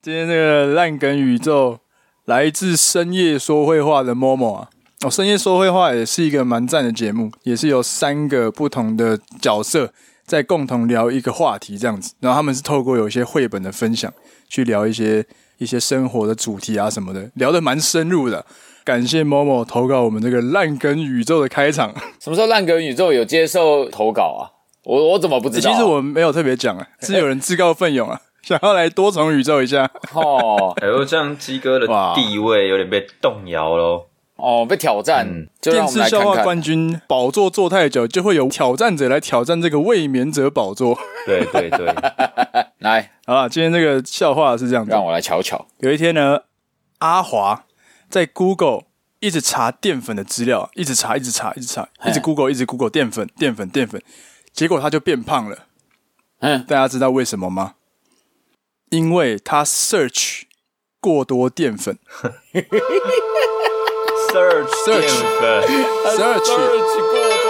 今天这个烂梗宇宙来自深夜说会话的 Momo 啊，哦，深夜说会话也是一个蛮赞的节目，也是有三个不同的角色在共同聊一个话题这样子，然后他们是透过有一些绘本的分享去聊一些一些生活的主题啊什么的，聊得蛮深入的。感谢 Momo 投稿我们这个烂梗宇宙的开场。什么时候烂梗宇宙有接受投稿啊？我我怎么不知道、啊？其实我们没有特别讲啊，是有人自告奋勇啊，想要来多重宇宙一下。哦，哎呦，这样鸡哥的地位有点被动摇喽。哦，被挑战。嗯、电视笑话冠军宝座坐太久，就会有挑战者来挑战这个卫冕者宝座。对对对，来，好了，今天这个笑话是这样子，让我来瞧瞧。有一天呢，阿华在 Google 一直查淀粉的资料，一直查，一直查，一直查，一直 Google，一直 Google 淀粉，淀粉，淀粉。结果他就变胖了，嗯，大家知道为什么吗？因为他 search 过多淀粉，search search 淀粉，search。过多淀粉，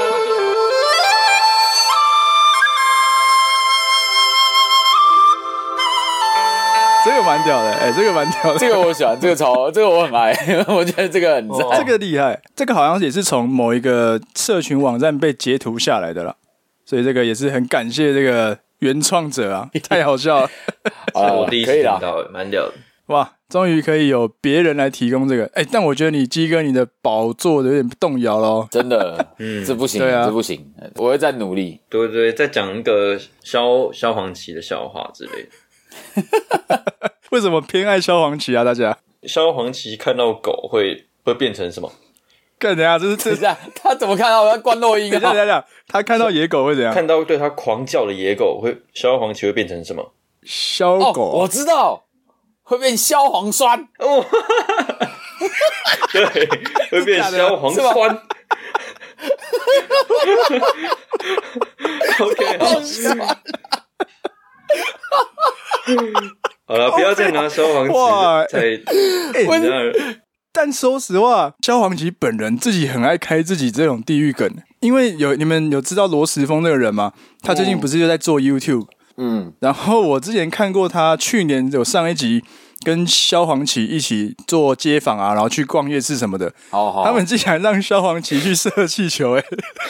这个蛮屌的，哎、欸，这个蛮屌的，这个我喜欢，这个超，这个我很爱，我觉得这个很赞，这个厉害，这个好像也是从某一个社群网站被截图下来的啦。所以这个也是很感谢这个原创者啊，太好笑了 啊！我第一次听到，蛮屌的哇！终于可以有别人来提供这个，哎，但我觉得你鸡哥你的宝座有点动摇了，真的，嗯，这不行，对啊，这不行，我会再努力，对对，再讲一个萧萧煌奇的笑话之类的。为什么偏爱萧煌奇啊？大家，萧煌奇看到狗会会变成什么？看怎样？这是这下他怎么看到？他关录音。等下等下，他看到野狗会怎样？看到对他狂叫的野狗会消黄芪会变成什么？消狗？我知道，会变消黄酸。哦，对，会变消黄酸。OK，好笑。好了，不要再拿消黄旗在你那儿。但说实话，萧煌奇本人自己很爱开自己这种地狱梗，因为有你们有知道罗时丰那个人吗？他最近不是就在做 YouTube，嗯，然后我之前看过他去年有上一集跟萧煌奇一起做街访啊，然后去逛夜市什么的，好好，他们竟然让萧煌奇去射气球，欸，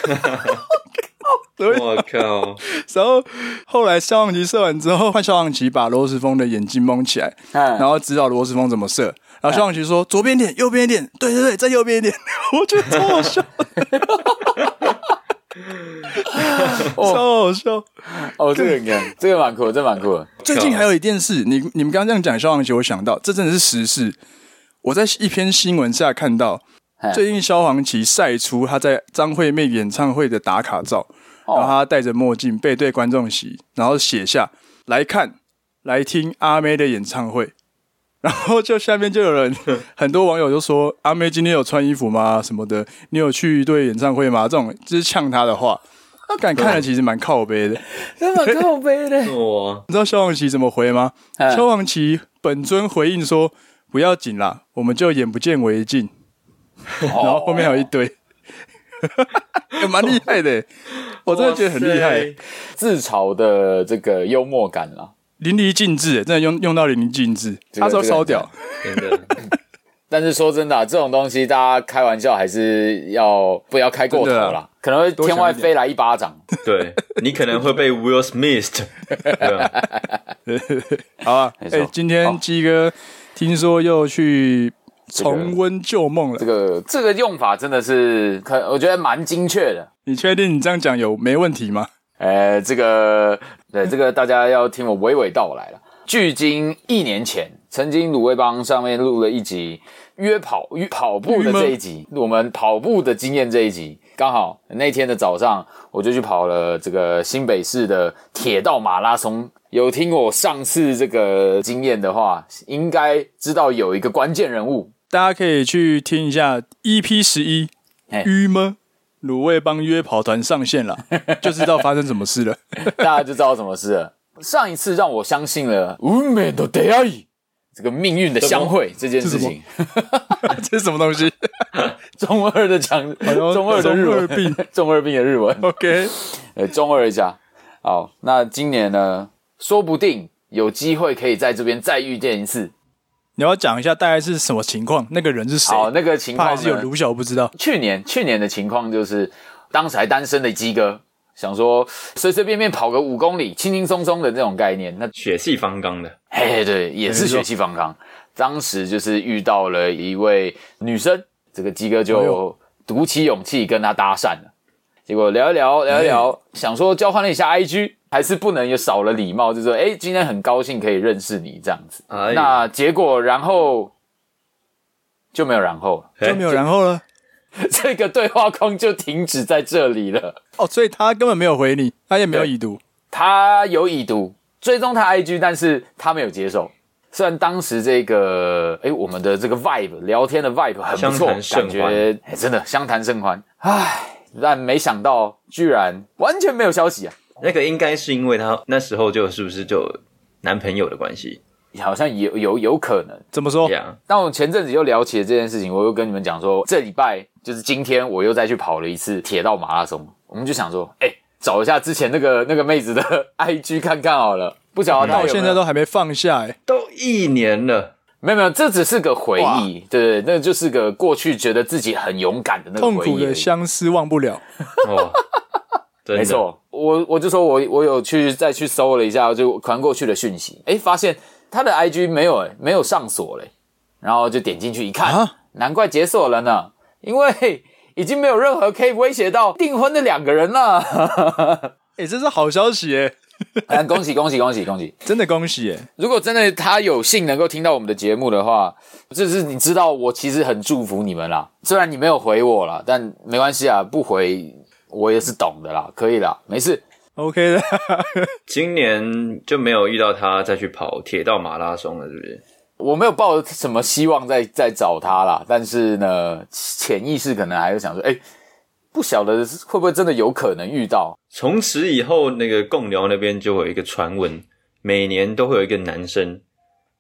哎，我靠！然后后来萧煌奇射完之后，换萧煌奇把罗时丰的眼睛蒙起来，然后指导罗时丰怎么射。然后消防局说：“左边一点，右边一点，对对对，再右边一点。”我觉得超好笑，超好笑。哦，这个你看，这个蛮酷，这蛮酷的。最近还有一件事，你你们刚刚这样讲消防局，我想到这真的是时事。我在一篇新闻下看到，最近萧煌奇晒出他在张惠妹演唱会的打卡照，然后他戴着墨镜背对观众席，然后写下来看来听阿妹的演唱会。然后就下面就有人，很多网友就说：“阿妹今天有穿衣服吗？什么的？你有去对演唱会吗？”这种就是呛他的话，敢看了其实蛮靠背的，真的蛮靠背的。哇！你知道萧煌奇怎么回吗？萧煌奇本尊回应说：“不要紧啦，我们就眼不见为净。”然后后面还有一堆，也 蛮厉害的，我真的觉得很厉害，自嘲的这个幽默感啦。淋漓尽致，真的用用到淋漓尽致，他说烧屌，真的。但是说真的、啊，这种东西大家开玩笑还是要不要开过头啦，啊、可能会天外飞来一巴掌。对，你可能会被 Will Smith。好啊，哎、欸，今天鸡哥听说又去重温旧梦了。这个这个用法真的是，可我觉得蛮精确的。你确定你这样讲有没问题吗？呃，这个对这个大家要听我娓娓道来了。距今一年前，曾经鲁味帮上面录了一集约跑约跑步的这一集，我们跑步的经验这一集，刚好那天的早上我就去跑了这个新北市的铁道马拉松。有听我上次这个经验的话，应该知道有一个关键人物，大家可以去听一下 EP 十一，郁闷。卤味帮约跑团上线了，就知道发生什么事了，大家就知道什么事了。上一次让我相信了运命的出会い，这个命运的相会这件事情，这是什么 东西？中二的讲，中二的日文，中二病，中二病的日文。OK，呃，中二一下。好，那今年呢，说不定有机会可以在这边再遇见一次。你要讲一下大概是什么情况？那个人是谁？好，那个情况还是有卢小不知道。去年去年的情况就是，当时还单身的鸡哥想说，随随便便跑个五公里，轻轻松松的这种概念，那血气方刚的，嘿，对，也是血气方刚。当时就是遇到了一位女生，这个鸡哥就鼓起勇气跟她搭讪了。结果聊一聊，聊一聊，欸、想说交换了一下 IG，还是不能有少了礼貌，就说：“哎、欸，今天很高兴可以认识你这样子。哎”那结果然后就没有然后了，就没有然后了，这个对话框就停止在这里了。哦，所以他根本没有回你，他也没有已读，他有已读，追踪他 IG，但是他没有接受。虽然当时这个哎、欸，我们的这个 vibe 聊天的 vibe 很不错，感觉、欸、真的相谈甚欢，唉。但没想到，居然完全没有消息啊！那个应该是因为他那时候就是不是就男朋友的关系？好像有有有可能。怎么说？但我前阵子又聊起了这件事情，我又跟你们讲说，这礼拜就是今天，我又再去跑了一次铁道马拉松。我们就想说，哎、欸，找一下之前那个 那个妹子的 IG 看看好了。不晓得到现在都还没放下、欸，哎，都一年了。没有没有，这只是个回忆，对，那就是个过去觉得自己很勇敢的那个回忆。痛苦的相思忘不了。哦，没错，我我就说我我有去再去搜了一下，就传过去的讯息，诶，发现他的 IG 没有诶，没有上锁嘞，然后就点进去一看，啊、难怪解锁了呢，因为已经没有任何可以威胁到订婚的两个人了。诶，这是好消息诶。恭喜恭喜恭喜恭喜！真的恭喜耶！如果真的他有幸能够听到我们的节目的话，就是你知道我其实很祝福你们啦。虽然你没有回我啦，但没关系啊，不回我也是懂的啦，可以啦，没事，OK 的。今年就没有遇到他再去跑铁道马拉松了，是不是？我没有抱什么希望再再找他啦，但是呢，潜意识可能还是想说，哎、欸。不晓得会不会真的有可能遇到。从此以后，那个贡寮那边就会有一个传闻，每年都会有一个男生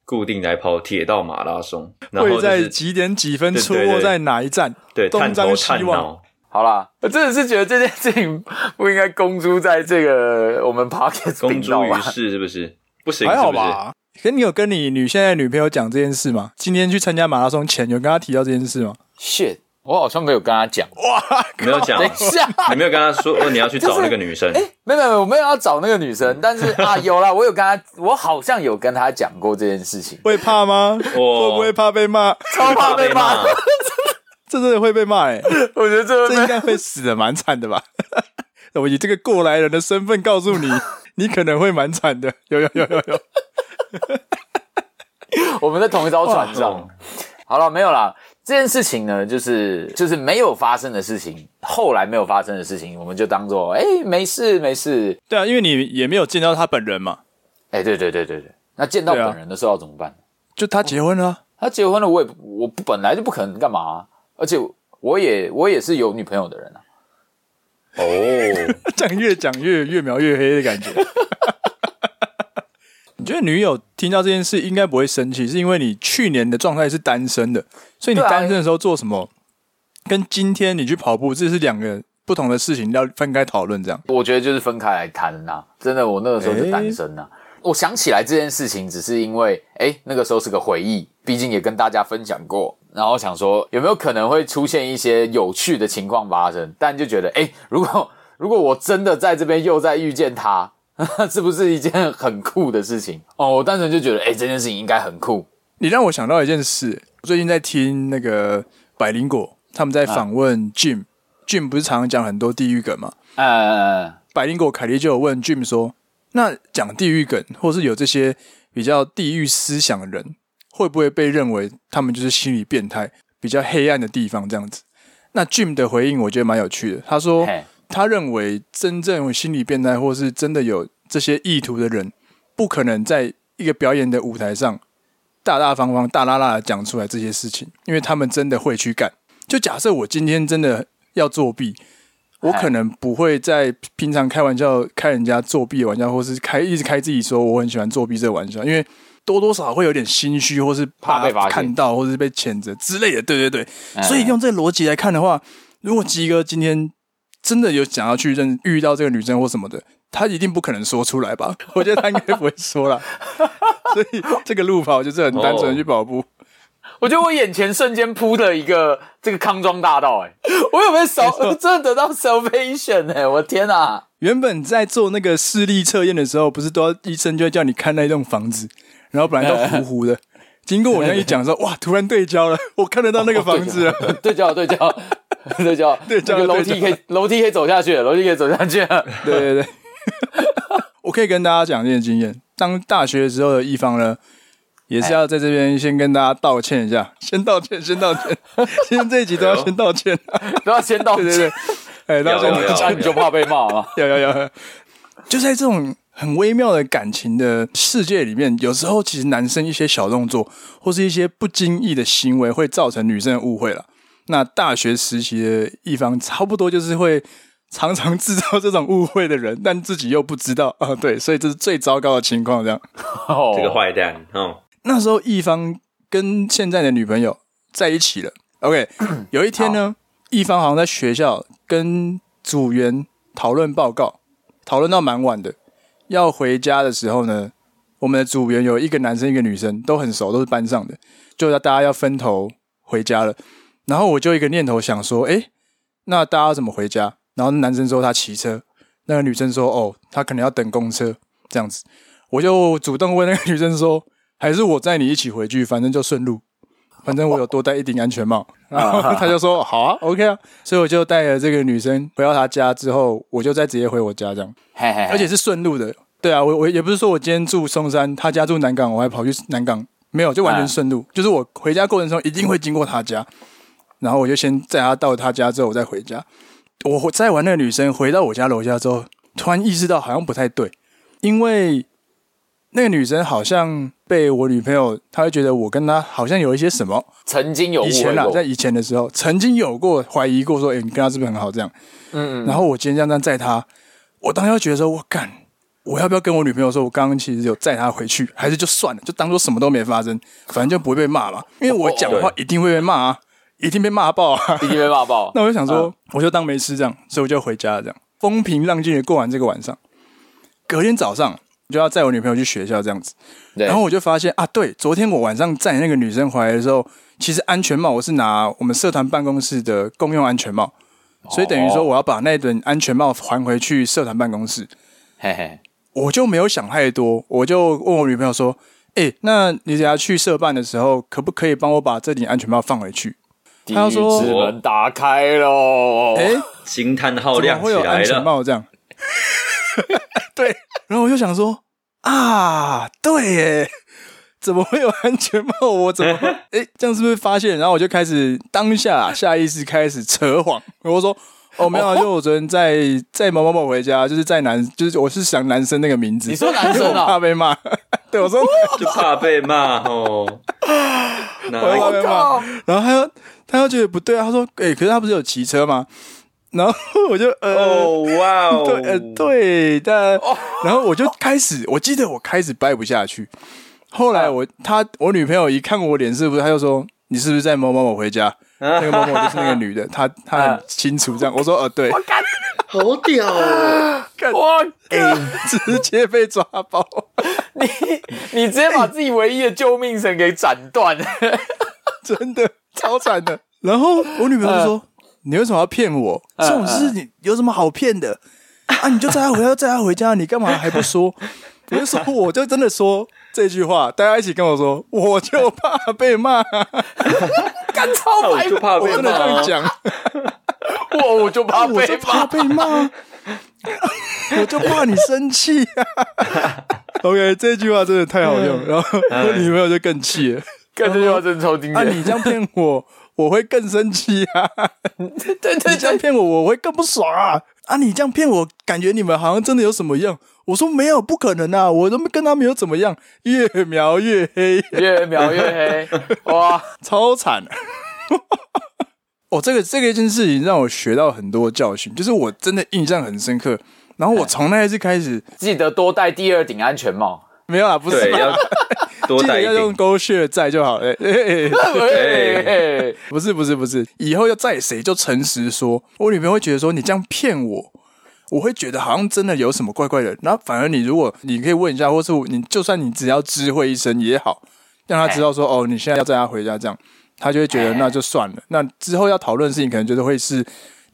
固定来跑铁道马拉松，然后、就是、会在几点几分出没在哪一站？对，对，对，东张西望。好啦，我真的是觉得这件事情不应该公诸在这个我们 Podcast 公诸于世，是不是？不行，还好吧？可你有跟你女现在女朋友讲这件事吗？今天去参加马拉松前有跟她提到这件事吗？Shit。我好像没有跟他讲，哇，没有讲。等一下，你没有跟他说，哦，你要去找那个女生？哎、就是，没有没有，我没有要找那个女生，但是啊，有啦，我有跟他，我好像有跟他讲过这件事情。会怕吗？我会不会怕被骂？超怕被骂，这 真的会被骂哎、欸！我觉得这这应该会死的蛮惨的吧？我以这个过来人的身份告诉你，你可能会蛮惨的。有有有有有，我们在同一艘船上。好了，没有啦。这件事情呢，就是就是没有发生的事情，后来没有发生的事情，我们就当做哎，没事没事。对啊，因为你也没有见到他本人嘛。哎，对对对对对，那见到本人的时候要怎么办？啊、就他结婚了、啊，他结婚了，我也我本来就不可能干嘛、啊，而且我也我也是有女朋友的人啊。哦，这样越讲越越描越黑的感觉。你觉得女友听到这件事应该不会生气，是因为你去年的状态是单身的，所以你单身的时候做什么，跟今天你去跑步这是两个不同的事情，要分开讨论。这样，我觉得就是分开来谈呐。真的，我那个时候是单身呐、欸。我想起来这件事情，只是因为哎，那个时候是个回忆，毕竟也跟大家分享过，然后想说有没有可能会出现一些有趣的情况发生，但就觉得哎，如果如果我真的在这边又再遇见他。是不是一件很酷的事情哦？我单纯就觉得，哎、欸，这件事情应该很酷。你让我想到一件事，我最近在听那个百灵果，他们在访问 Jim，Jim、啊、不是常常讲很多地狱梗吗？嗯嗯嗯。百灵果凯莉就有问 Jim 说：“那讲地狱梗，或是有这些比较地狱思想的人，会不会被认为他们就是心理变态，比较黑暗的地方这样子？”那 Jim 的回应我觉得蛮有趣的，他说。他认为，真正有心理变态，或是真的有这些意图的人，不可能在一个表演的舞台上大大方方、大剌剌的讲出来这些事情，因为他们真的会去干。就假设我今天真的要作弊，我可能不会在平常开玩笑、开人家作弊的玩笑，或是开一直开自己说我很喜欢作弊这个玩笑，因为多多少少会有点心虚，或是怕被看到，或是被谴责之类的。对对对，所以用这个逻辑来看的话，如果鸡哥今天。真的有想要去认遇到这个女生或什么的，他一定不可能说出来吧？我觉得他应该不会说了。所以这个路跑就是很单纯的去跑步。哦、我觉得我眼前瞬间铺了一个这个康庄大道、欸，哎，我有没有少真的得到 salvation？哎、欸，我的天啊！原本在做那个视力测验的时候，不是都要医生就会叫你看那栋房子，然后本来都糊糊的，经过我那一讲说，哇，突然对焦了，我看得到那个房子了，哦、对焦，对焦，对焦，对焦，那个楼梯可以，楼梯可以走下去，楼梯可以走下去 了，对对对。我可以跟大家讲一件经验，当大学的时候的一方呢，也是要在这边先跟大家道歉一下，先道歉，先道歉，今天这一集都要先道歉，都要先道歉，对对对。哎，大家你就怕被骂吗？有有有，就在这种很微妙的感情的世界里面，有时候其实男生一些小动作或是一些不经意的行为，会造成女生的误会了。那大学时期的一方，差不多就是会常常制造这种误会的人，但自己又不知道啊。对，所以这是最糟糕的情况。这样，这个坏蛋哦。那时候一方跟现在的女朋友在一起了。OK，有一天呢。一方好像在学校跟组员讨论报告，讨论到蛮晚的。要回家的时候呢，我们的组员有一个男生，一个女生，都很熟，都是班上的。就要大家要分头回家了。然后我就一个念头想说，诶，那大家怎么回家？然后男生说他骑车，那个女生说哦，他可能要等公车这样子。我就主动问那个女生说，还是我载你一起回去，反正就顺路。反正我有多戴一顶安全帽，然后 他就说好啊，OK 啊，所以我就带了这个女生回到她家之后，我就再直接回我家这样，而且是顺路的。对啊，我我也不是说我今天住松山，他家住南港，我还跑去南港，没有，就完全顺路。就是我回家过程中一定会经过他家，然后我就先载她到她家之后，我再回家。我载完那个女生回到我家楼下之后，突然意识到好像不太对，因为。那个女生好像被我女朋友，她会觉得我跟她好像有一些什么，曾经有过以前啊，在以前的时候，曾经有过怀疑过，说，哎，你跟她是不是很好？这样，嗯，嗯，然后我今天这样载她，我当时觉得说，我干，我要不要跟我女朋友说，我刚刚其实有载她回去，还是就算了，就当做什么都没发生，反正就不会被骂嘛，因为我讲的话一定会被骂啊，一定被骂爆啊，一定被骂爆。那我就想说，我就当没事这样，所以我就回家了，这样风平浪静的过完这个晚上，隔天早上。就要载我女朋友去学校这样子，然后我就发现啊，对，昨天我晚上载那个女生回来的时候，其实安全帽我是拿我们社团办公室的共用安全帽，所以等于说我要把那顶安全帽还回去社团办公室。嘿嘿，我就没有想太多，我就问我女朋友说：“哎，那你等下去社办的时候，可不可以帮我把这顶安全帽放回去？”他说：“地狱之门打开喽！”哎，惊叹号亮起来了，会有安全帽这样。对，然后我就想说啊，对耶，怎么会有安全帽？我怎么会？哎，这样是不是发现？然后我就开始当下下意识开始扯谎，我说哦没有啊，就我昨天在在某某某回家，就是在男，就是我是想男生那个名字。你说男生啊？怕被骂？对，我说就怕被骂哦。我怕被骂，然后他又他又觉得不对啊，他说哎，可是他不是有骑车吗？然后我就呃，哇哦，对，呃，对，但然后我就开始，我记得我开始掰不下去。后来我他我女朋友一看我脸是不是，他就说你是不是在某某某回家？那个某某就是那个女的，她她很清楚这样。我说呃，对，好屌哦，哇，哎，直接被抓包，你你直接把自己唯一的救命绳给斩断，真的 超惨的。然后我女朋友就说。你为什么要骗我？这种事你有什么好骗的啊？你就载他回家，载他回家，你干嘛还不说？我就说，我就真的说这句话，大家一起跟我说，我就怕被骂，干超白，我就怕被骂，真的这样讲，我我就怕，我就怕被骂，我就怕你生气。OK，这句话真的太好用，然后我女朋友就更气了，这句话真的超经典。啊，你这样骗我。我会更生气啊！对对对，你这样骗我，我会更不爽啊！啊，你这样骗我，感觉你们好像真的有什么样。我说没有，不可能啊！我都跟他没有怎么样，越描越黑，越描越黑，哇，超惨！哦，这个这个一件事情让我学到很多教训，就是我真的印象很深刻。然后我从那一次开始，记得多戴第二顶安全帽。没有啊，不是要多带一点，要用勾血载就好了。不是不是不是，以后要载谁就诚实说。我女朋友会觉得说，你这样骗我，我会觉得好像真的有什么怪怪的。然后反而你如果你可以问一下，或是你就算你只要知会一声也好，让他知道说哦，你现在要载他回家，这样他就会觉得那就算了。那之后要讨论的事情，可能就是会是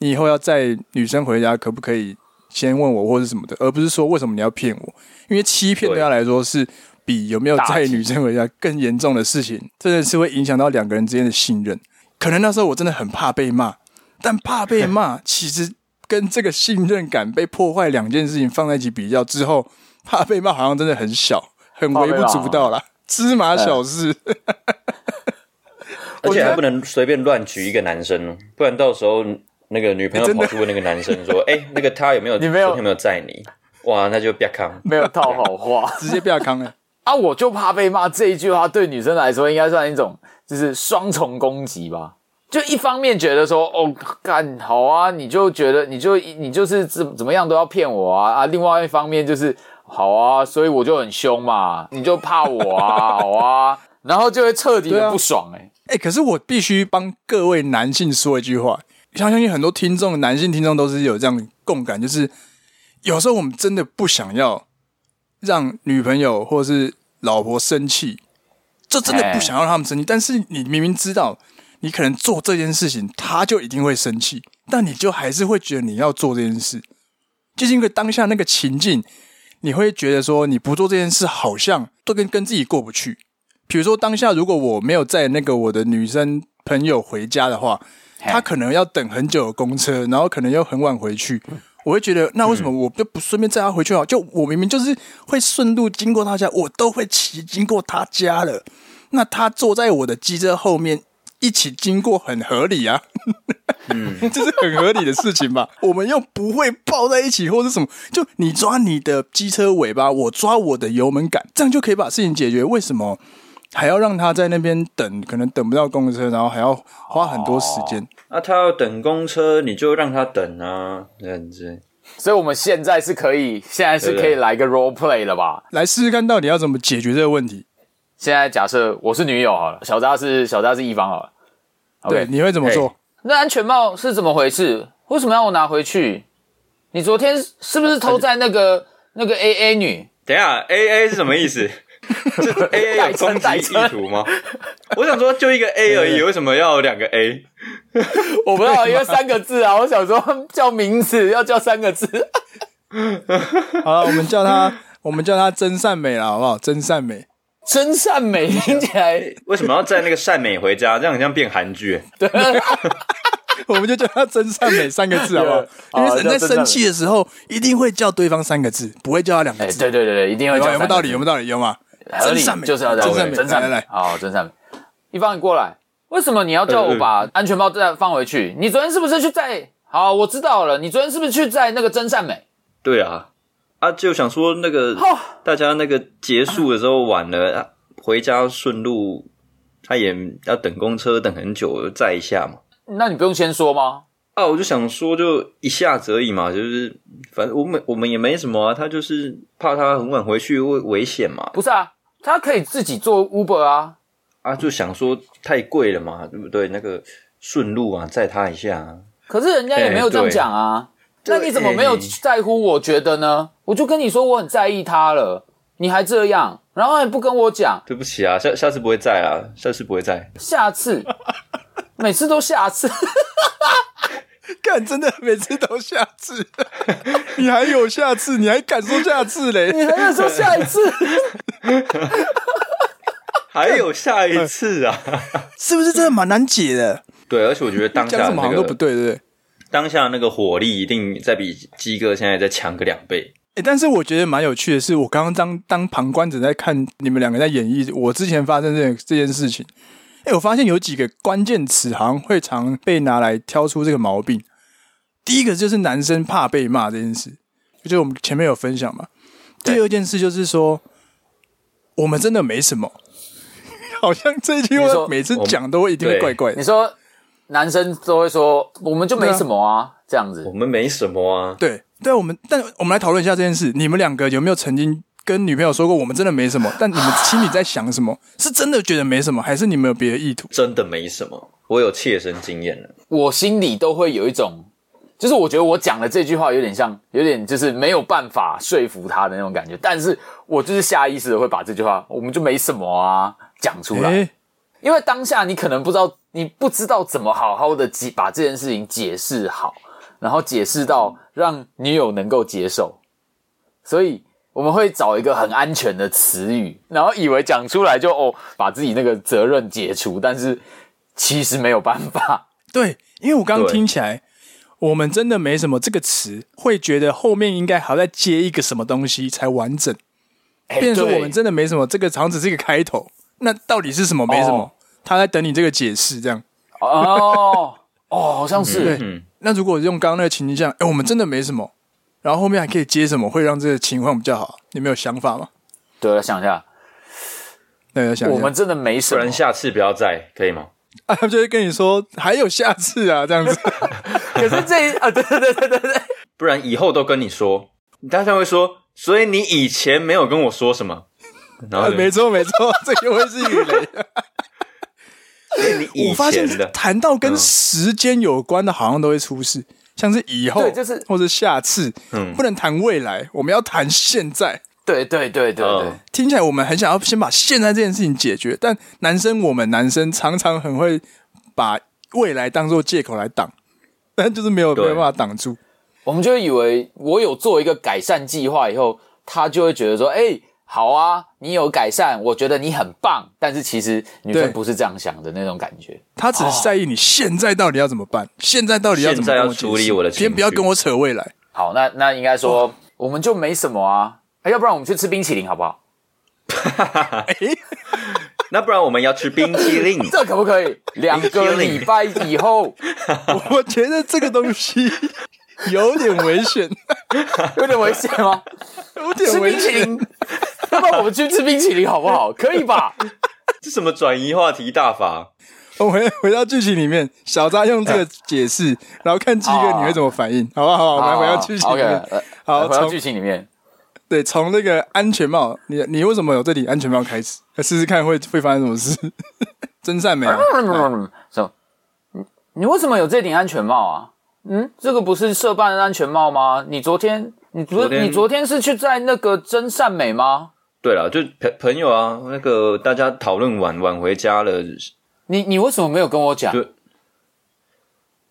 你以后要载女生回家，可不可以先问我或者什么的，而不是说为什么你要骗我？因为欺骗对他来说是比有没有载女生回家更严重的事情，真的是会影响到两个人之间的信任。可能那时候我真的很怕被骂，但怕被骂 其实。跟这个信任感被破坏两件事情放在一起比较之后，怕被骂好像真的很小，很微不足道啦，芝麻小事。而且还不能随便乱举一个男生，不然到时候那个女朋友跑去问那个男生说：“ 哎、欸，那个他有没有？你没有有没有在你？”哇，那就不要康，没有套好话，直接不要康了。啊，我就怕被骂这一句话，对女生来说应该算一种就是双重攻击吧。就一方面觉得说哦干好啊，你就觉得你就你就是怎怎么样都要骗我啊啊！另外一方面就是好啊，所以我就很凶嘛，你就怕我啊，好啊，然后就会彻底的不爽哎、哎、可是我必须帮各位男性说一句话，相信很多听众男性听众都是有这样的共感，就是有时候我们真的不想要让女朋友或是老婆生气，这真的不想要让他们生气，但是你明明知道。你可能做这件事情，他就一定会生气，但你就还是会觉得你要做这件事，就是因为当下那个情境，你会觉得说你不做这件事，好像都跟跟自己过不去。比如说当下，如果我没有在那个我的女生朋友回家的话，她可能要等很久的公车，然后可能又很晚回去，我会觉得那为什么我就不顺便载他回去啊？就我明明就是会顺路经过他家，我都会骑经过他家了，那他坐在我的机车后面。一起经过很合理啊，嗯，这是很合理的事情吧？我们又不会抱在一起或者什么，就你抓你的机车尾巴，我抓我的油门杆，这样就可以把事情解决。为什么还要让他在那边等？可能等不到公车，然后还要花很多时间。那、哦啊、他要等公车，你就让他等啊，这样子。所以我们现在是可以，现在是可以来个 role play 了吧？来试试看到底要怎么解决这个问题。现在假设我是女友好了，小扎是小扎是一方好了。Okay, 对，你会怎么做？那安全帽是怎么回事？为什么要我拿回去？你昨天是不是偷在那个那个 A A 女？等一下，A A 是什么意思？这 A A 有终极意图吗？我想说，就一个 A 而已，为什么要有两个 A？我不知道，因为三个字啊。我想说叫名字要叫三个字。好了，我们叫他，我们叫他真善美了，好不好？真善美。真善美听起来为什么要载那个善美回家？这样很像变韩剧。对，我们就叫他真善美三个字好不好？因为人在生气的时候一定会叫对方三个字，不会叫他两个字。对对对对，一定会叫。有没有道理？有没有道理？有吗？真善美就是要真善美，真善美来。好，真善美。一方，你过来。为什么你要叫我把安全帽再放回去？你昨天是不是去在？好，我知道了。你昨天是不是去在那个真善美？对啊。啊，就想说那个大家那个结束的时候晚了，啊、回家顺路，他也要等公车等很久，载一下嘛。那你不用先说吗？啊，我就想说就一下子而已嘛，就是反正我们我们也没什么啊，他就是怕他很晚回去会危险嘛。不是啊，他可以自己做 Uber 啊。啊，就想说太贵了嘛，对不对？那个顺路啊，载他一下。可是人家也没有这样讲啊。那你怎么没有在乎？我觉得呢，我就跟你说我很在意他了，你还这样，然后也不跟我讲。对不起啊，下下次不会再啊，下次不会再。下次，每次都下次，干真的每次都下次，你还有下次，你还敢说下次嘞？你还敢说下一次？还有下一次啊？是不是真的蛮难解的？对，而且我觉得当下那个都不对，对不对？当下那个火力一定再比鸡哥现在再强个两倍。诶，但是我觉得蛮有趣的是，我刚刚当当旁观者在看你们两个在演绎我之前发生这这件事情。诶，我发现有几个关键词好像会常被拿来挑出这个毛病。第一个就是男生怕被骂这件事，就是我们前面有分享嘛。第二件事就是说，我们真的没什么，好像这句话每次讲都会一定会怪怪的。你说。男生都会说，我们就没什么啊，啊这样子。我们没什么啊。对，对，我们，但我们来讨论一下这件事。你们两个有没有曾经跟女朋友说过，我们真的没什么？但你们心里在想什么？是真的觉得没什么，还是你们有别的意图？真的没什么，我有切身经验了。我心里都会有一种就是我觉得我讲的这句话有点像，有点就是没有办法说服他的那种感觉，但是我就是下意识的会把这句话，我们就没什么啊，讲出来，欸、因为当下你可能不知道，你不知道怎么好好的解把这件事情解释好，然后解释到让女友能够接受，所以我们会找一个很安全的词语，然后以为讲出来就哦，把自己那个责任解除，但是其实没有办法。对，因为我刚刚听起来。我们真的没什么这个词，会觉得后面应该还要再接一个什么东西才完整。变成说我们真的没什么，这个好像只是一个开头。那到底是什么？没什么，哦、他在等你这个解释，这样。哦哦，好像是。对。嗯、那如果用刚刚那个情境下，哎，我们真的没什么，然后后面还可以接什么，会让这个情况比较好？你没有想法吗？对，我想一下。对，我想一下。我们真的没什么，不然下次不要再，可以吗？啊，他就会跟你说还有下次啊，这样子。可是这一啊，对对对对对对，不然以后都跟你说，你大家会说，所以你以前没有跟我说什么，然后、啊、没错没错，这个会是雨雷。你以前的，我发现谈到跟时间有关的，好像都会出事，嗯、像是以后，就是或者下次，嗯，不能谈未来，我们要谈现在。对对对对听起来我们很想要先把现在这件事情解决，但男生我们男生常常很会把未来当做借口来挡，但就是没有对没有办法挡住。我们就会以为我有做一个改善计划以后，他就会觉得说：“哎，好啊，你有改善，我觉得你很棒。”但是其实女生不是这样想的那种感觉，她只是在意你现在到底要怎么办，哦、现在到底要怎么跟我要处理我的情绪，先不要跟我扯未来。好，那那应该说、哦、我们就没什么啊。要不然我们去吃冰淇淋好不好？那不然我们要吃冰淇淋，这可不可以？两个礼拜以后，我觉得这个东西有点危险，有点危险吗？有点危险。吃冰淇淋，要不然我们去吃冰淇淋好不好？可以吧？这什么转移话题大法？我们回回到剧情里面，小扎用这个解释，然后看鸡哥你会怎么反应？好不好？我们回到剧情里面，好，回到剧情里面。对，从那个安全帽，你你为什么有这顶安全帽开始？来试试看会会发生什么事？真善美啊！什么？你你为什么有这顶安全帽啊？嗯，这个不是社办的安全帽吗？你昨天你昨天你昨天是去在那个真善美吗？对了，就朋朋友啊，那个大家讨论晚晚回家了。你你为什么没有跟我讲？就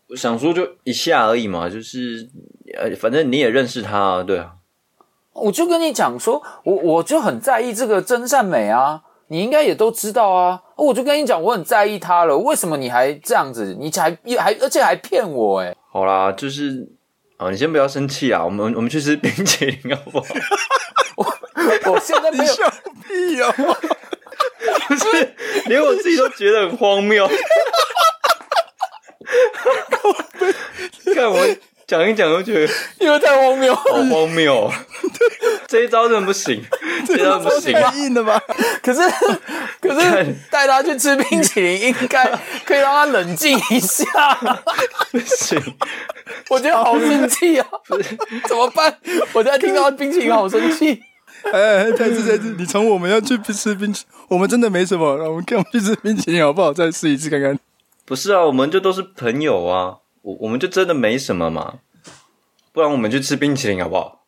我想说就一下而已嘛，就是呃，反正你也认识他啊，对啊。我就跟你讲说，我我就很在意这个真善美啊，你应该也都知道啊。我就跟你讲，我很在意他了，为什么你还这样子？你还还而且还骗我哎？好啦，就是啊，你先不要生气啊，我们我们去吃冰淇淋好不好？我 我现在没有笑屁哦，不是连我自己都觉得很荒谬。看我。讲一讲都觉得因为太荒谬，好荒谬！这一招真的不行，这一招不行，太硬了吧？可是，可是带他去吃冰淇淋，应该可以让他冷静一下。不行，我觉得好生气啊！怎么办？我现在听到冰淇淋好生气。哎，再次再次，你从我们要去吃冰淇淋，我们真的没什么，我们跟我们去吃冰淇淋好不好？再试一次看看。不是啊，我们就都是朋友啊。我我们就真的没什么嘛，不然我们去吃冰淇淋好不好？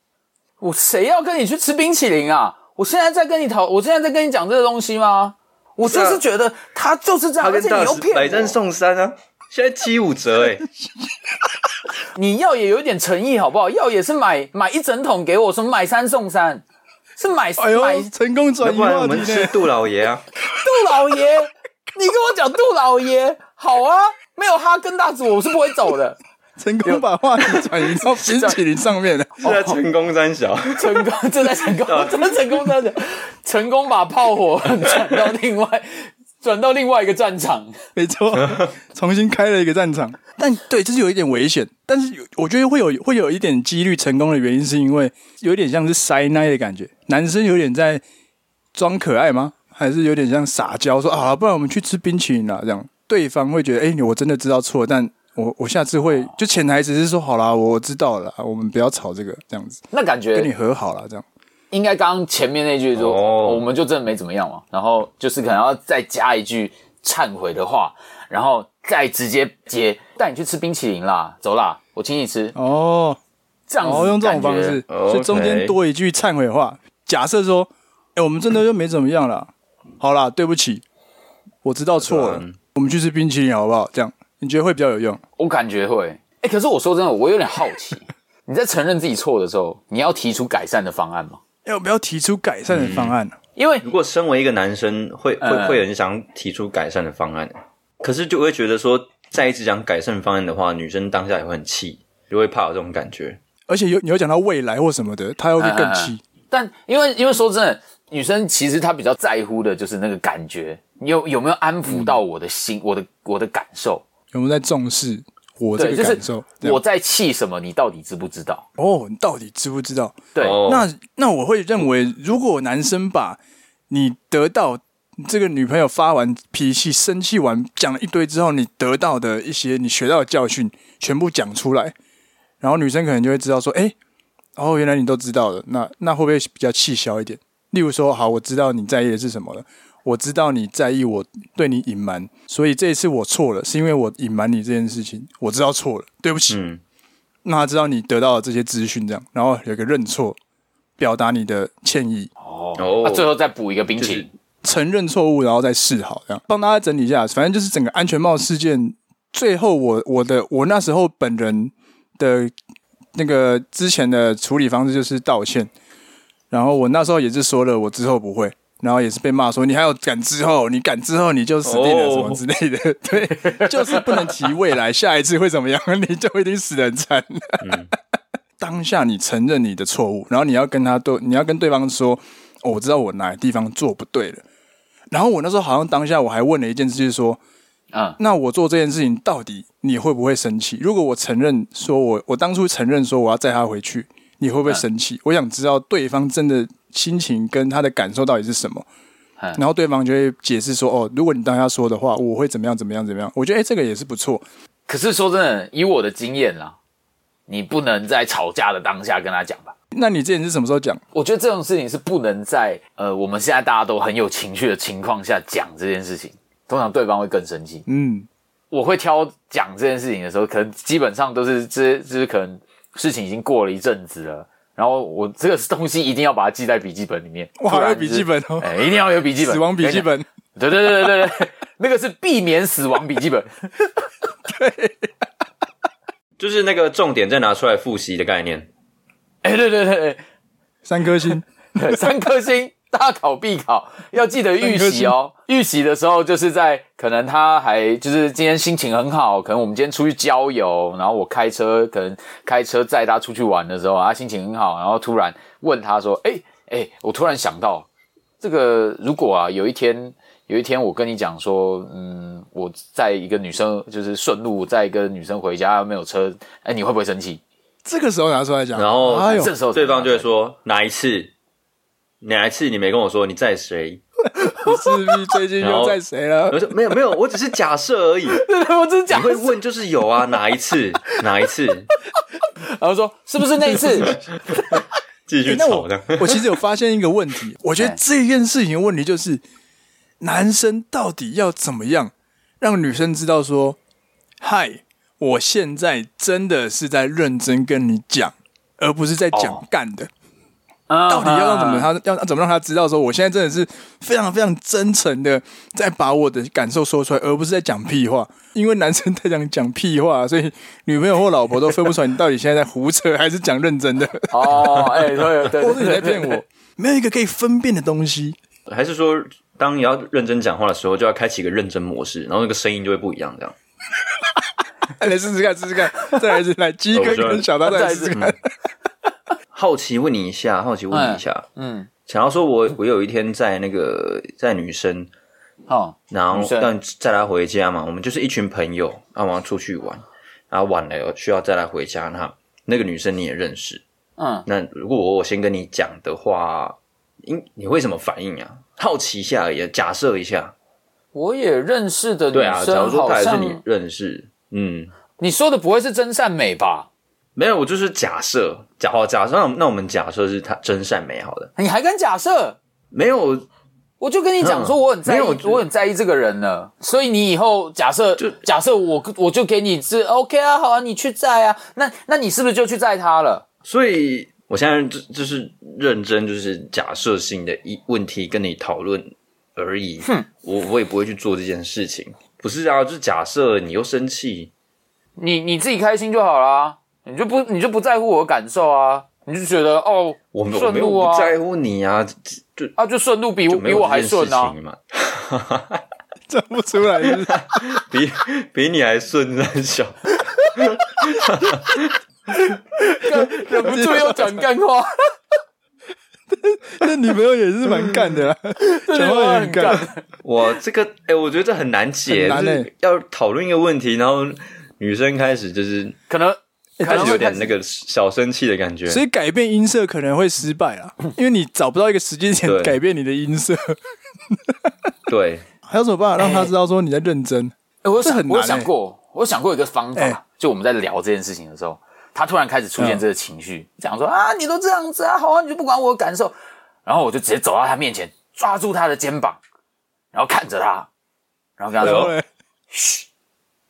我谁要跟你去吃冰淇淋啊？我现在在跟你讨，我现在在跟你讲这个东西吗？我真是觉得他就是这样，而且你又骗我，百战送三啊！现在七五折哎、欸，你要也有一点诚意好不好？要也是买买一整桶给我，说买三送三，是买哎呦买成功转移话题，我们是杜老爷啊，杜老爷，你跟我讲杜老爷好啊。没有哈根达斯，我是不会走的。成功把话题转移到冰淇淋上面。了，是在成功三小，成功正在成功，真的成功三小，成功把炮火转到另外，转到另外一个战场。没错，重新开了一个战场。但对，这是有一点危险。但是我觉得会有会有一点几率成功的原因，是因为有点像是塞奶的感觉，男生有点在装可爱吗？还是有点像撒娇说啊，不然我们去吃冰淇淋啦，这样。对方会觉得，哎、欸，我真的知道错，但我我下次会就潜台词是说，好啦，我知道了，我们不要吵这个，这样子。那感觉跟你和好了，这样。应该刚刚前面那句说，哦、我们就真的没怎么样嘛，然后就是可能要再加一句忏悔的话，然后再直接接带你去吃冰淇淋啦，走啦。我请你吃。哦，这样子、哦、用这种方式，所以中间多一句忏悔话。假设说，哎、欸，我们真的又没怎么样了。好啦，对不起，我知道错了。我们去吃冰淇淋好不好？这样你觉得会比较有用？我感觉会。哎、欸，可是我说真的，我有点好奇，你在承认自己错的时候，你要提出改善的方案吗？要不要提出改善的方案呢、啊？因为如果身为一个男生，会会会很想提出改善的方案，可是就会觉得说，再一直讲改善方案的话，女生当下也会很气，就会怕有这种感觉。而且有你会讲到未来或什么的，她会更气。但因为因为说真的，女生其实她比较在乎的就是那个感觉，你有有没有安抚到我的心，嗯、我的我的感受，有没有在重视？我这个感受，就是、我在气什么？你到底知不知道？哦，你到底知不知道？对，那那我会认为，如果男生把你得到这个女朋友发完脾气、生气完讲了一堆之后，你得到的一些你学到的教训全部讲出来，然后女生可能就会知道说，哎，哦，原来你都知道了。那那会不会比较气消一点？例如说，好，我知道你在意的是什么了。我知道你在意我对你隐瞒，所以这一次我错了，是因为我隐瞒你这件事情，我知道错了，对不起。嗯，那他知道你得到了这些资讯，这样，然后有个认错，表达你的歉意。哦，那最后再补一个冰淇淋，承认错误，然后再示好，这样帮大家整理一下。反正就是整个安全帽事件，最后我我的我那时候本人的那个之前的处理方式就是道歉，然后我那时候也是说了，我之后不会。然后也是被骂说，你还有赶之后，你赶之后你就死定了什么之类的，对，就是不能提未来下一次会怎么样，你就一定死得很惨。嗯、当下你承认你的错误，然后你要跟他对，你要跟对方说，哦，我知道我哪个地方做不对了。然后我那时候好像当下我还问了一件事，就是说，啊，那我做这件事情到底你会不会生气？如果我承认说我我当初承认说我要载他回去，你会不会生气？啊、我想知道对方真的。心情跟他的感受到底是什么？然后对方就会解释说：“哦，如果你当下说的话，我会怎么样怎么样怎么样。”我觉得哎，这个也是不错。可是说真的，以我的经验啦，你不能在吵架的当下跟他讲吧？那你之前是什么时候讲？我觉得这种事情是不能在呃我们现在大家都很有情绪的情况下讲这件事情，通常对方会更生气。嗯，我会挑讲这件事情的时候，可能基本上都是这就是可能事情已经过了一阵子了。然后我这个东西一定要把它记在笔记本里面。哇，有笔记本哦！哎，一定要有笔记本，死亡笔记本。对对对对对对，那个是避免死亡笔记本。对，就是那个重点再拿出来复习的概念。哎，对对对，三颗星，对，三颗星。大考必考，要记得预习哦。预习的时候，就是在可能他还就是今天心情很好，可能我们今天出去郊游，然后我开车，可能开车载他出去玩的时候，他心情很好，然后突然问他说：“哎哎，我突然想到，这个如果啊有一天有一天我跟你讲说，嗯，我在一个女生就是顺路载一个女生回家没有车，哎，你会不会生气？”这个时候拿出来讲，然后哎呦，这时候对方就会说哪一次？哪一次你没跟我说你在谁？你是不是最近又在谁了？我说 没有没有，我只是假设而已。我只是假设。你会问就是有啊，哪一次？哪一次？然后说是不是那一次？继续吵的。我其实有发现一个问题，我觉得这件事情的问题就是，男生到底要怎么样让女生知道说，嗨，我现在真的是在认真跟你讲，而不是在讲干的。到底要让怎么他要怎么让他知道说，我现在真的是非常非常真诚的在把我的感受说出来，而不是在讲屁话。因为男生太想讲屁话，所以女朋友或老婆都分不出来你到底现在在胡扯还是讲认真的。哦，哎，对对，或是你在骗我，没有一个可以分辨的东西。还是说，当你要认真讲话的时候，就要开启一个认真模式，然后那个声音就会不一样，这样。来试试看，试试看，再来一次，来鸡哥跟小刀再来试试看。好奇问你一下，好奇问你一下，嗯，想要说我我有一天在那个在女生，哦，然后让载她回家嘛，我们就是一群朋友，然后出去玩，然后晚了需要载她回家，那那个女生你也认识，嗯，那如果我我先跟你讲的话，你你会什么反应啊？好奇一下而已，假设一下，我也认识的女生，对啊，假如说她也是你认识，嗯，你说的不会是真善美吧？没有，我就是假设，假好假设，那那我们假设是他真善美好的，你还敢假设？没有，我就跟你讲说，我很在意，我很在意这个人了。所以你以后假设，就假设我我就给你是 OK 啊，好啊，你去载啊。那那你是不是就去载他了？所以我现在就就是认真，就是假设性的一问题跟你讨论而已。哼，我我也不会去做这件事情。不是啊，就是假设你又生气，你你自己开心就好啦，你就不你就不在乎我的感受啊。你就觉得哦，我顺路啊，在乎你啊，就啊，就顺路比我比我还顺啊，讲不出来是不是，比比你还顺，真小，忍不住要讲干话，那女朋友也是蛮干的啦，讲话也很干。我这个哎、欸，我觉得这很难解，难欸、要讨论一个问题，然后女生开始就是可能。开始有点那个小生气的感觉，所以改变音色可能会失败啊，因为你找不到一个时间点改变你的音色。对，还有什么办法让他知道说你在认真？欸、我是很难、欸，我想过，我想过一个方法，欸、就我们在聊这件事情的时候，他突然开始出现这个情绪，讲、嗯、说啊，你都这样子啊，好啊，你就不管我的感受，然后我就直接走到他面前，抓住他的肩膀，然后看着他，然后跟他说：“嘘。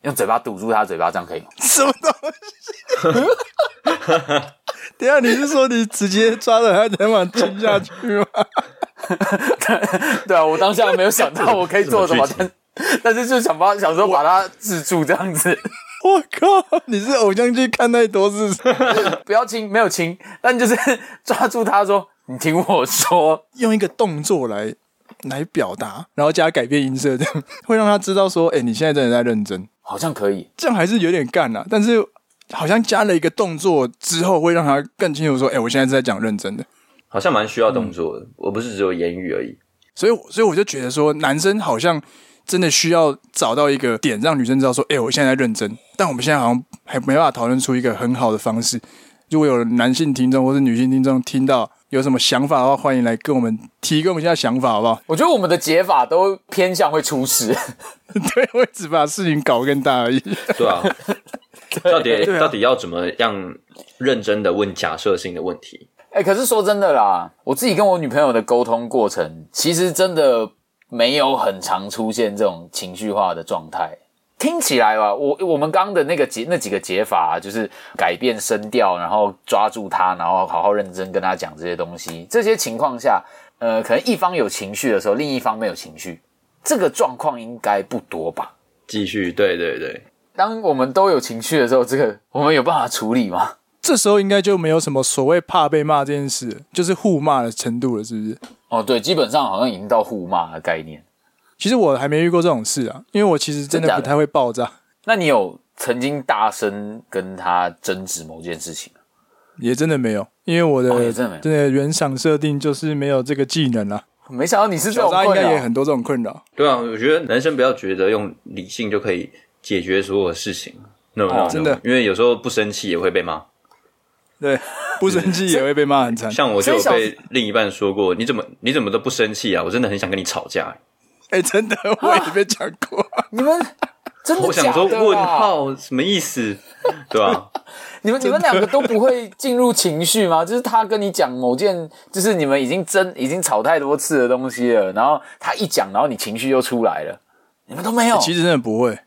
欸”用嘴巴堵住他嘴巴，这样可以吗？什么东西？等下，你是说你直接抓着他肩膀亲下去吗？对啊，我当下没有想到我可以做什么，但但是就想把想说把他制住这样子。我靠，你是偶像剧看太多是？不要亲，没有亲，但就是抓住他说：“你听我说，用一个动作来来表达，然后加改变音色，这样会让他知道说：哎、欸，你现在真的在认真。”好像可以，这样还是有点干啊。但是好像加了一个动作之后，会让他更清楚说：“哎、欸，我现在是在讲认真的。”好像蛮需要动作的，我、嗯、不是只有言语而已。所以，所以我就觉得说，男生好像真的需要找到一个点，让女生知道说：“哎、欸，我现在在认真。”但我们现在好像还没办法讨论出一个很好的方式。如果有男性听众或是女性听众听到有什么想法的话，欢迎来跟我们提供一下想法，好不好？我觉得我们的解法都偏向会出事。对，我只把事情搞更大而已。对啊，到底到底要怎么样认真的问假设性的问题？哎、欸，可是说真的啦，我自己跟我女朋友的沟通过程，其实真的没有很常出现这种情绪化的状态。听起来吧，我我们刚刚的那个解那几个解法啊，就是改变声调，然后抓住他，然后好好认真跟他讲这些东西。这些情况下，呃，可能一方有情绪的时候，另一方没有情绪。这个状况应该不多吧？继续，对对对。当我们都有情绪的时候，这个我们有办法处理吗？这时候应该就没有什么所谓怕被骂这件事，就是互骂的程度了，是不是？哦，对，基本上好像已经到互骂的概念。其实我还没遇过这种事啊，因为我其实真的不太会爆炸。那你有曾经大声跟他争执某件事情？也真的没有，因为我的、哦、真的原厂设定就是没有这个技能啊。没想到你是这种困扰，应该也很多这种困扰。对啊，我觉得男生不要觉得用理性就可以解决所有的事情。No, no, no, 真的，因为有时候不生气也会被骂。对，不生气也会被骂很惨。像我就有被另一半说过：“你怎么你怎么都不生气啊？我真的很想跟你吵架。”哎，真的，我也被讲过。你们真的？我想说问号什么意思？对吧？你们你们两个都不会进入情绪吗？就是他跟你讲某件，就是你们已经争已经吵太多次的东西了，然后他一讲，然后你情绪又出来了，你们都没有。其实真的不会，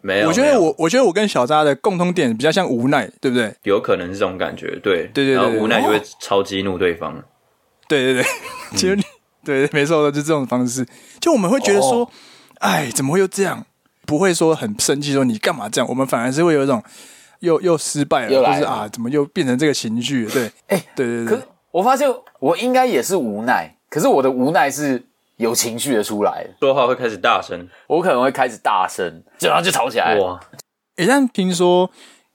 没有。我觉得我我觉得我跟小扎的共通点比较像无奈，对不对？有可能是这种感觉，对对对，然后无奈就会超激怒对方。对对对，其实对，没错的，就这种方式。就我们会觉得说，哎，怎么会又这样？不会说很生气，说你干嘛这样？我们反而是会有一种。又又失败了，就是啊，怎么又变成这个情绪？对，哎、欸，对对对。可是我发现我应该也是无奈，可是我的无奈是有情绪的出来，说话会开始大声，我可能会开始大声，然后就吵起来。哇！哎、欸，但听说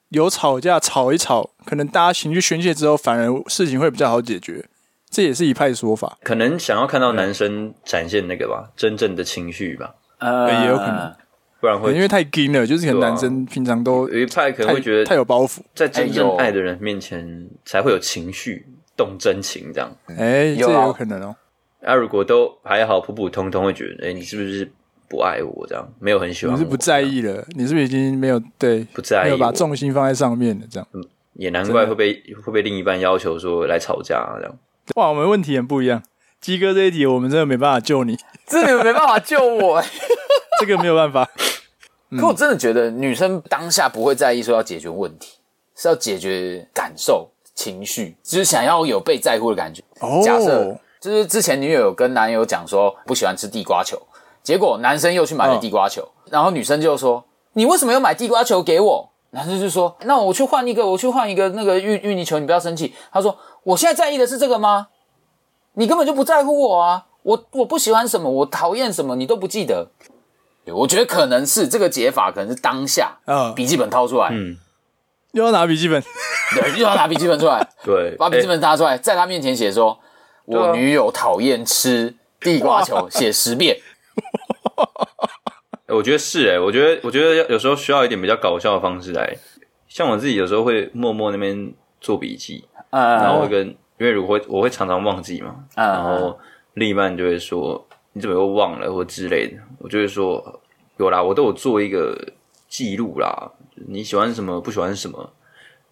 有吵架，吵一吵，可能大家情绪宣泄之后，反而事情会比较好解决，这也是一派说法。可能想要看到男生展现那个吧，真正的情绪吧，呃，也有可能。不然会因为太硬了，就是可能男生平常都有一派可能会觉得太有包袱，在真正爱的人面前才会有情绪动真情这样。哎，这也有可能哦。啊，如果都还好普普通通，会觉得哎，你是不是不爱我这样？没有很喜欢我，你是不在意了？你是不是已经没有对不在意，没有把重心放在上面了？这样，也难怪会被会被另一半要求说来吵架这样。哇，我们问题很不一样。鸡哥这一题，我们真的没办法救你，这你们没办法救我，这个没有办法。可我真的觉得，女生当下不会在意说要解决问题，是要解决感受、情绪，就是想要有被在乎的感觉。哦，假设就是之前女友有跟男友讲说不喜欢吃地瓜球，结果男生又去买了地瓜球，哦、然后女生就说：“你为什么要买地瓜球给我？”男生就说：“那我去换一个，我去换一个那个芋芋泥球，你不要生气。”他说：“我现在在意的是这个吗？你根本就不在乎我啊！我我不喜欢什么，我讨厌什么，你都不记得。”我觉得可能是这个解法，可能是当下，嗯，笔记本掏出来，嗯，又要拿笔记本，对，又要拿笔记本出来，对，把笔记本拿出来，在他面前写说：“我女友讨厌吃地瓜球，写十遍。”我觉得是哎，我觉得我觉得有时候需要一点比较搞笑的方式来，像我自己有时候会默默那边做笔记，嗯，然后会跟，因为如果我会常常忘记嘛，嗯，然后另一半就会说。你怎么又忘了或之类的？我就会说有啦，我都有做一个记录啦。你喜欢什么，不喜欢什么，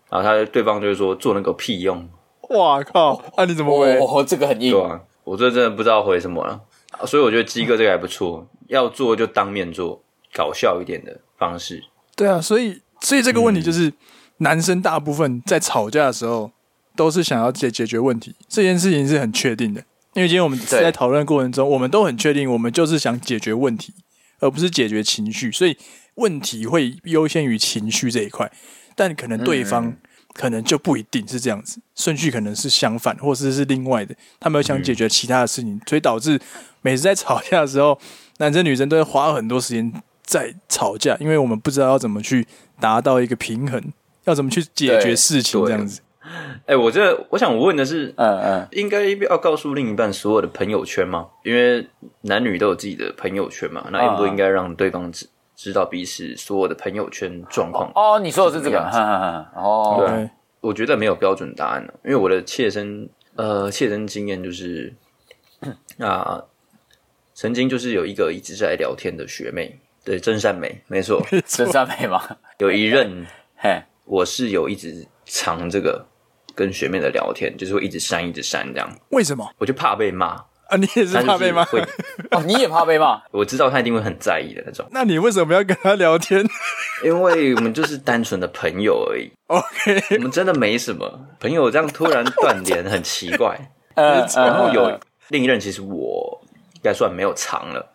然后他对方就会说做那个屁用。哇靠！那、啊、你怎么回？哦，这个很硬。对啊，我这真的不知道回什么了。所以我觉得鸡哥这个还不错，要做就当面做，搞笑一点的方式。对啊，所以所以这个问题就是，嗯、男生大部分在吵架的时候都是想要解解决问题，这件事情是很确定的。因为今天我们在讨论过程中，我们都很确定，我们就是想解决问题，而不是解决情绪，所以问题会优先于情绪这一块。但可能对方可能就不一定是这样子，顺序可能是相反，或者是另外的。他们想解决其他的事情，所以导致每次在吵架的时候，男生女生都会花很多时间在吵架，因为我们不知道要怎么去达到一个平衡，要怎么去解决事情这样子。哎、欸，我这我想我问的是，嗯嗯，应该要告诉另一半所有的朋友圈吗？因为男女都有自己的朋友圈嘛，那应不应该让对方知知道彼此所有的朋友圈状况？哦，你说的是这个，哦，对，Okay. 我觉得没有标准答案，因为我的切身呃切身经验就是，啊，曾经就是有一个一直在聊天的学妹，对，真善美，没错，真善美嘛？有一任，嘿，我是有一直藏这个。跟学妹的聊天，就是会一直删，一直删这样。为什么？我就怕被骂啊！你也是怕被骂？会哦，你也怕被骂？我知道他一定会很在意的那种。那你为什么要跟他聊天？因为我们就是单纯的朋友而已。OK，我们真的没什么朋友，这样突然断联很奇怪。呃，然后有另一任，其实我应该算没有藏了。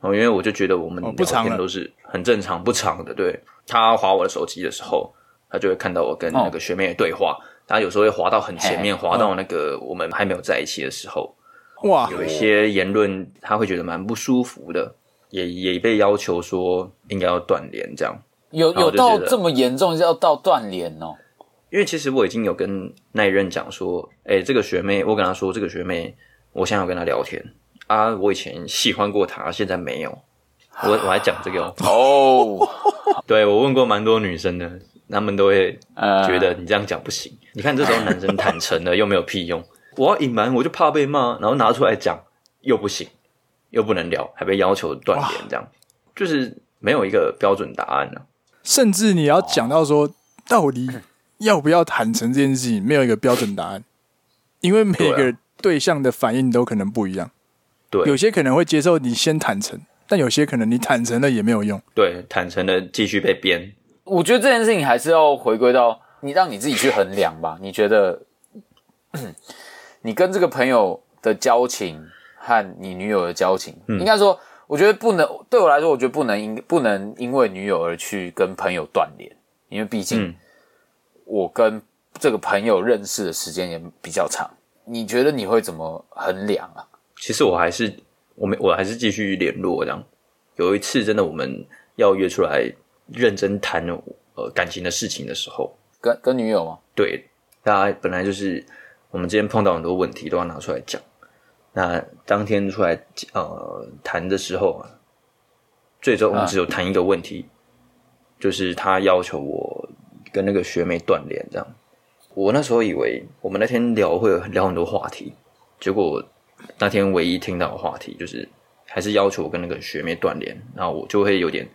哦，因为我就觉得我们聊天都是很正常，不长的。对，他划我的手机的时候，他就会看到我跟那个学妹的对话。他有时候会滑到很前面，滑到那个我们还没有在一起的时候，哇，有一些言论他会觉得蛮不舒服的，也也被要求说应该要断联，这样。有有到这么严重，要到断联哦？因为其实我已经有跟那一任讲说，哎，这个学妹，我跟他说这个学妹，我想要跟他聊天。啊，我以前喜欢过她，现在没有，我我还讲这个 哦，对，我问过蛮多女生的。他们都会觉得你这样讲不行。呃、你看这时候男生坦诚了又没有屁用，我要隐瞒我就怕被骂，然后拿出来讲又不行，又不能聊，还被要求断联，这样就是没有一个标准答案呢、啊。甚至你要讲到说，到底要不要坦诚这件事情，没有一个标准答案，因为每个对象的反应都可能不一样。对，有些可能会接受你先坦诚，但有些可能你坦诚了也没有用。对，坦诚了继续被编。我觉得这件事情还是要回归到你让你自己去衡量吧。你觉得，你跟这个朋友的交情和你女友的交情，嗯、应该说，我觉得不能对我来说，我觉得不能因不能因为女友而去跟朋友断联，因为毕竟我跟这个朋友认识的时间也比较长。你觉得你会怎么衡量啊？其实我还是我们我还是继续联络这样。有一次真的我们要约出来。认真谈呃感情的事情的时候，跟跟女友吗？对，大家本来就是我们之间碰到很多问题都要拿出来讲。那当天出来呃谈的时候，最终我们只有谈一个问题，啊、就是他要求我跟那个学妹断联。这样，我那时候以为我们那天聊会有聊很多话题，结果那天唯一听到的话题就是还是要求我跟那个学妹断联，然后我就会有点。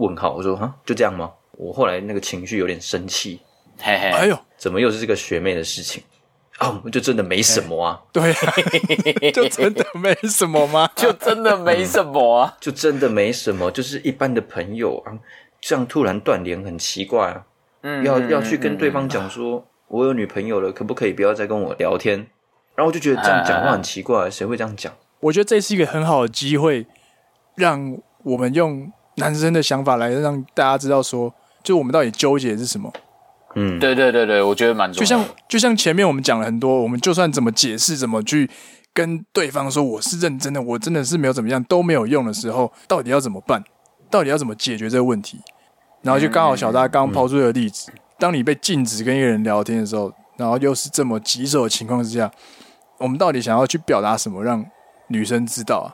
问号，我说哈，就这样吗？我后来那个情绪有点生气，嘿嘿，哎呦，怎么又是这个学妹的事情？哦，就真的没什么啊。对，就真的没什么吗？就真的没什么啊？就真的没什么，就是一般的朋友啊。这样突然断联很奇怪啊。嗯，要要去跟对方讲说，我有女朋友了，可不可以不要再跟我聊天？然后我就觉得这样讲话很奇怪，谁会这样讲？我觉得这是一个很好的机会，让我们用男生的想法来让大家知道说，就我们到底纠结的是什么。嗯，对对对对，我觉得蛮重要。就像就像前面我们讲了很多，我们就算怎么解释，怎么去跟对方说我是认真的，我真的是没有怎么样都没有用的时候，到底要怎么办？到底要怎么解决这个问题？然后就刚好小大刚刚抛出一个例子，当你被禁止跟一个人聊天的时候，然后又是这么棘手的情况之下，我们到底想要去表达什么，让女生知道啊？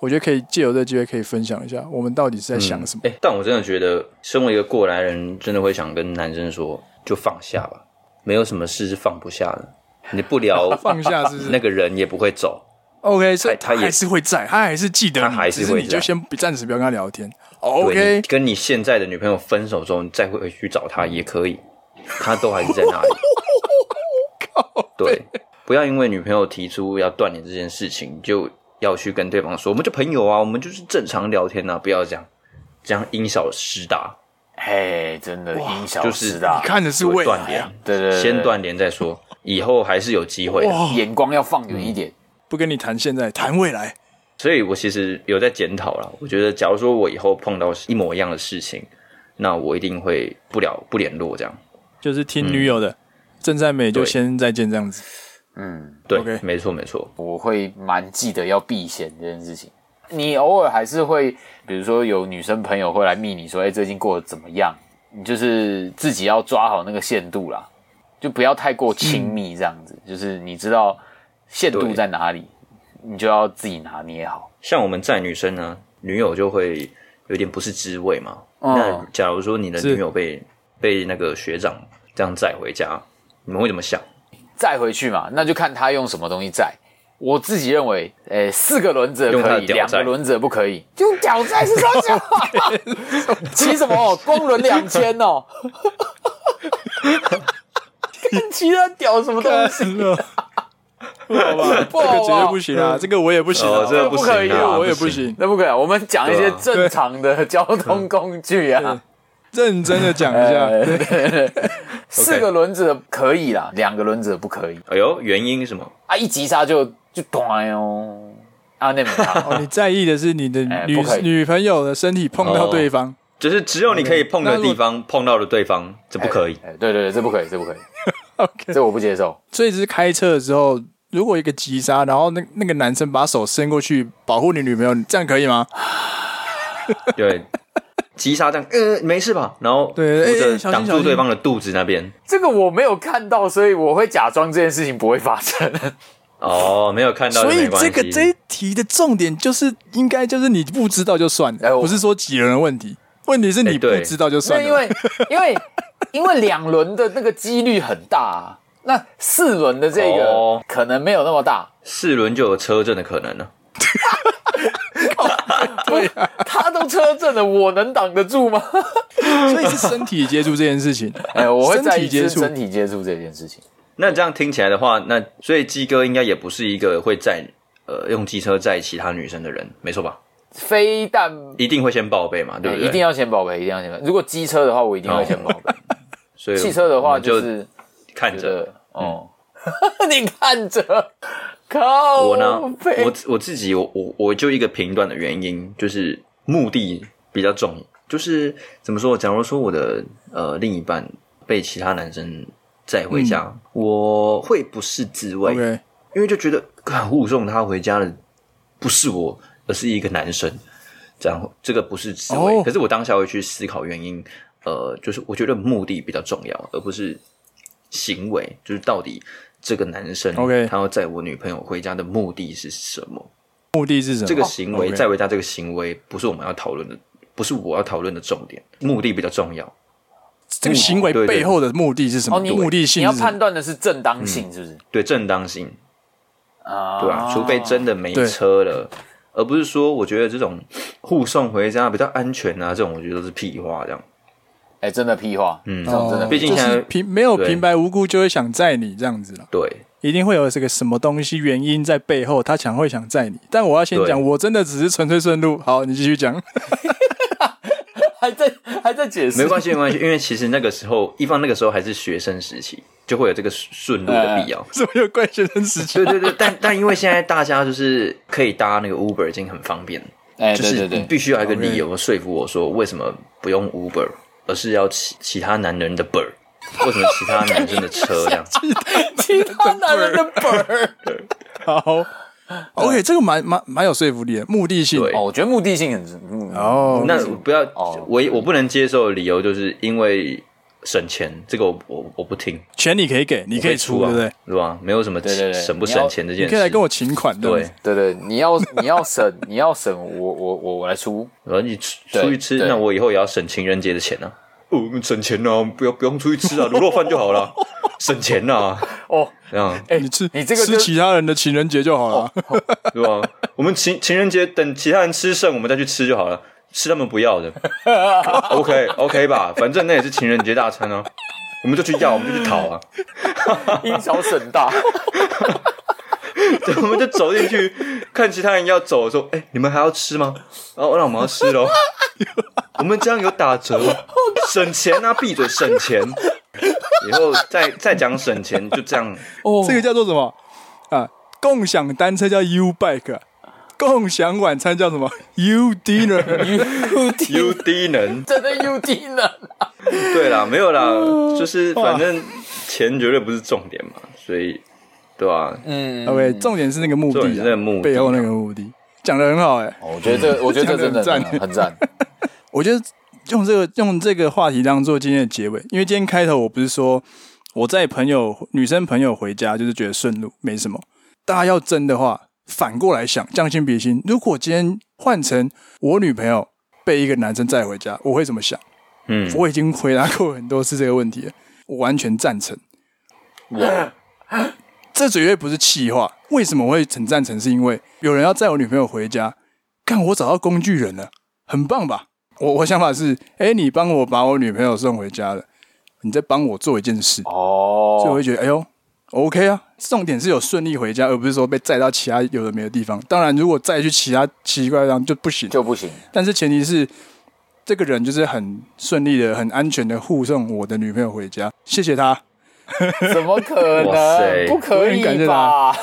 我觉得可以借由这个机会可以分享一下，我们到底是在想什么？哎、嗯，但我真的觉得，身为一个过来人，真的会想跟男生说，就放下吧，没有什么事是放不下的。你不聊 放下是，是那个人也不会走。OK，所以他还是会在，他还是记得，他还是会，你就先暂时不要跟他聊天。OK，跟你现在的女朋友分手之后，你再回去找他也可以，他都还是在那里。对，不要因为女朋友提出要断联这件事情，就要去跟对方说，我们就朋友啊，我们就是正常聊天啊，不要这样，这样因小失大。嘿，真的因小失大，就是、你看的是未来、啊，对对，对，先断联再说，以后还是有机会的，眼光要放远一点，不跟你谈现在，谈未来。所以我其实有在检讨了。我觉得，假如说我以后碰到一模一样的事情，那我一定会不了不联络，这样。就是听女友的，正在美就先再见这样子。嗯，对，Okay 没错没错。我会蛮记得要避嫌这件事情。你偶尔还是会，比如说有女生朋友会来密你说，哎，最近过得怎么样？你就是自己要抓好那个限度啦，就不要太过亲密这样子。嗯、就是你知道限度在哪里。你就要自己拿捏好。像我们在女生呢，女友就会有点不是滋味嘛。嗯、那假如说你的女友被被那个学长这样载回家，你们会怎么想？载回去嘛，那就看他用什么东西载。我自己认为，诶、欸，四个轮子可以，两个轮子不可以。就屌载是说什么？骑什么？光轮两千哦。骑他屌什么东西？不好吧，这个绝对不行啊！这个我也不行，这个不可以，我也不行，那不可以啊！我们讲一些正常的交通工具啊，认真的讲一下。四个轮子的可以啦，两个轮子的不可以。哎呦，原因是什么？啊，一急刹就就断哦！啊，那么 你在意的是你的女女朋友的身体碰到对方，就是只有你可以碰的地方碰到了对方，这不可以。对对对，这不可以，这不可以。Okay. 这我不接受。所以，是开车的时候，如果一个急刹，然后那那个男生把手伸过去保护你女朋友，这样可以吗？对，急刹这样，呃，没事吧？然后对，挡住对方的肚子那边。这个我没有看到，所以我会假装这件事情不会发生。哦，没有看到，所以这个这一题的重点就是，应该就是你不知道就算了，不是说几人的问题。问题是你不知道就算了，因为因为。因为两轮的那个几率很大啊，那四轮的这个可能没有那么大，四轮就有车震的可能了。对啊，他都车震了，我能挡得住吗？所以是身体接触这件事情，哎，我会在意身体接触这件事情。那这样听起来的话，那所以鸡哥应该也不是一个会载呃用机车载其他女生的人，没错吧？非但一定会先报备嘛，对不对？一定要先报备，一定要先报备。如果机车的话，我一定会先报备。所以汽车的话就是看着哦，你看着，靠我呢？我我自己，我我我就一个评断的原因，就是目的比较重。就是怎么说？假如说我的呃另一半被其他男生载回家，嗯、我会不是滋味.因为就觉得护送他回家的不是我，而是一个男生，这样这个不是滋味。Oh. 可是我当下会去思考原因。呃，就是我觉得目的比较重要，而不是行为。就是到底这个男生，OK，他要载我女朋友回家的目的是什么？目的是什么？这个行为载回家这个行为不是我们要讨论的，不是我要讨论的重点。目的比较重要。这个行为背后的目的是什么？目的性，你要判断的是正当性，是不是？对，正当性啊，对啊，除非真的没车了，而不是说我觉得这种护送回家比较安全啊，这种我觉得都是屁话，这样。哎，真的屁话，嗯，真的，毕竟现在平没有平白无故就会想载你这样子了。对，一定会有这个什么东西原因在背后，他想会想载你。但我要先讲，我真的只是纯粹顺路。好，你继续讲。还在还在解释，没关系没关系，因为其实那个时候，一方那个时候还是学生时期，就会有这个顺路的必要。怎么有怪学生时期？对 对对，但但因为现在大家就是可以搭那个 Uber 已经很方便，哎，就是你必须要一个理由说服我说为什么不用 Uber，而是要其其他男人的本儿。为什么其他男生的车这样？其他男人的本儿。好，OK，这个蛮蛮蛮有说服力的，目的性。对，哦，我觉得目的性很。哦，那不要，我我不能接受的理由就是因为省钱，这个我我我不听。钱你可以给，你可以出，对不对？是吧？没有什么省不省钱这件事，你可以来跟我请款。对对对，你要 你要省，你要省，我我我我来出。然后你出出去吃，那我以后也要省情人节的钱呢。哦，省钱呐，不要不用出去吃啊，卤肉饭就好了，省钱呐。哦，这样，哎，你吃你这个吃其他人的情人节就好了，对吧？我们情情人节等其他人吃剩，我们再去吃就好了，吃他们不要的。OK OK 吧，反正那也是情人节大餐啊，我们就去要，我们就去讨啊，因小省大。我们就走进去看其他人要走的时候，哎，你们还要吃吗？然后让我们要吃喽。我们这样有打折，省钱啊！闭嘴，省钱。以后再再讲省钱，就这样。哦，这个叫做什么啊？共享单车叫 U Bike，共享晚餐叫什么？U Dinner，U U Dinner，真的 U Dinner。对啦，没有啦，就是反正钱绝对不是重点嘛，所以对吧？嗯，OK，重点是那个目的，那个目的，背后那个目的，讲的很好哎。我觉得这个，我觉得这真的很赞。我觉得用这个用这个话题当做今天的结尾，因为今天开头我不是说我在朋友女生朋友回家就是觉得顺路没什么。大家要争的话，反过来想，将心比心，如果今天换成我女朋友被一个男生载回家，我会怎么想？嗯，我已经回答过很多次这个问题了，我完全赞成。哇，这绝对不是气话。为什么我会很赞成？是因为有人要载我女朋友回家，看我找到工具人了，很棒吧？我我想法是，哎、欸，你帮我把我女朋友送回家了，你在帮我做一件事哦，所以我会觉得，哎呦，OK 啊，重点是有顺利回家，而不是说被载到其他有的没的地方。当然，如果再去其他奇奇怪的地方就不行，就不行。但是前提是，这个人就是很顺利的、很安全的护送我的女朋友回家，谢谢他。怎么可能？不可以吧？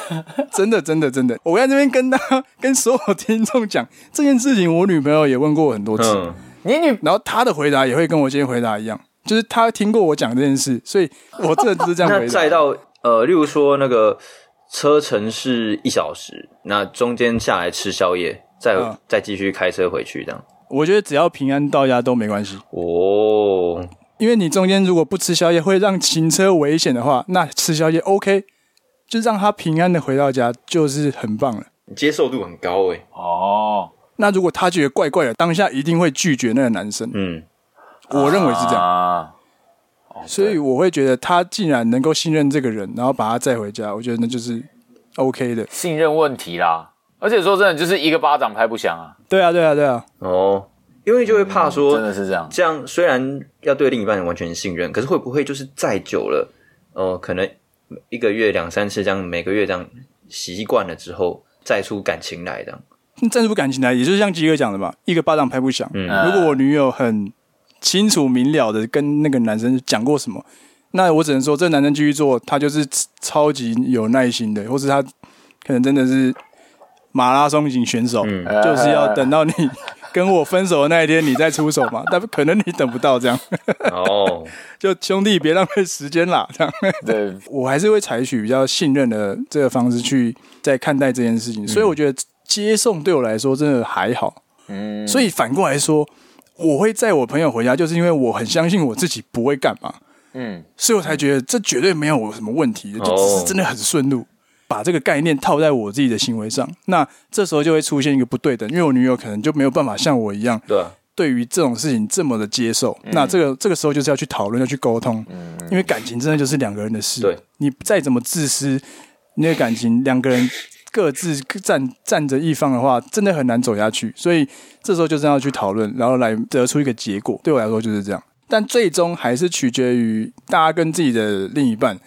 真的，真的，真的，我在这边跟他、跟所有听众讲这件事情，我女朋友也问过我很多次。嗯你女，然后他的回答也会跟我今天回答一样，就是他听过我讲这件事，所以我这就是这样回答。载到呃，例如说那个车程是一小时，那中间下来吃宵夜，再、嗯、再继续开车回去，这样。我觉得只要平安到家都没关系哦，因为你中间如果不吃宵夜会让行车危险的话，那吃宵夜 OK，就让他平安的回到家就是很棒了，接受度很高诶。哦。那如果他觉得怪怪的，当下一定会拒绝那个男生。嗯，我认为是这样。啊、所以我会觉得他既然能够信任这个人，然后把他载回家，我觉得那就是 OK 的。信任问题啦，而且说真的，就是一个巴掌拍不响啊。对啊，对啊，对啊。哦，因为就会怕说、嗯、真的是这样。这样虽然要对另一半完全信任，可是会不会就是再久了，哦、呃，可能一个月两三次这样，每个月这样习惯了之后，再出感情来这样。站出感情来，也就是像基哥讲的嘛，一个巴掌拍不响。嗯，如果我女友很清楚明了的跟那个男生讲过什么，那我只能说，这男生继续做，他就是超级有耐心的，或是他可能真的是马拉松型选手，嗯、就是要等到你跟我分手的那一天，你再出手嘛。但可能你等不到这样。哦，就兄弟别浪费时间啦，这样。对，我还是会采取比较信任的这个方式去在看待这件事情，所以我觉得。接送对我来说真的还好，嗯，所以反过来说，我会载我朋友回家，就是因为我很相信我自己不会干嘛，嗯，所以我才觉得这绝对没有什么问题，就只是真的很顺路，把这个概念套在我自己的行为上，那这时候就会出现一个不对等，因为我女友可能就没有办法像我一样，对，对于这种事情这么的接受，那这个这个时候就是要去讨论，要去沟通，嗯，因为感情真的就是两个人的事，对，你再怎么自私，那个感情两个人。各自站站着一方的话，真的很难走下去。所以这时候就是要去讨论，然后来得出一个结果。对我来说就是这样，但最终还是取决于大家跟自己的另一半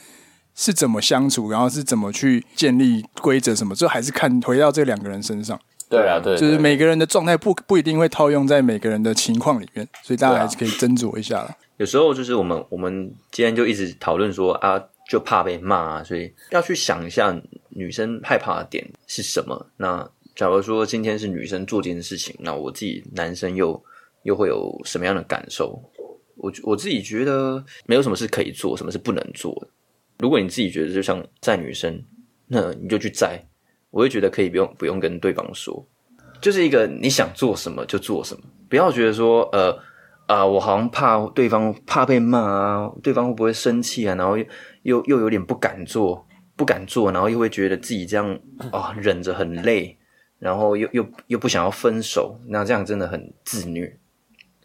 是怎么相处，然后是怎么去建立规则什么，这还是看回到这两个人身上。对啊，对，就是每个人的状态不不一定会套用在每个人的情况里面，所以大家还是可以斟酌一下了。有时候就是我们我们今天就一直讨论说啊，就怕被骂，所以要去想一下女生害怕的点是什么。那假如说今天是女生做这件事情，那我自己男生又又会有什么样的感受？我我自己觉得没有什么是可以做，什么是不能做的。如果你自己觉得就像在女生，那你就去在。我会觉得可以不用不用跟对方说，就是一个你想做什么就做什么，不要觉得说呃啊、呃，我好像怕对方怕被骂啊，对方会不会生气啊？然后又又又有点不敢做，不敢做，然后又会觉得自己这样啊、哦、忍着很累，然后又又又不想要分手，那这样真的很自虐。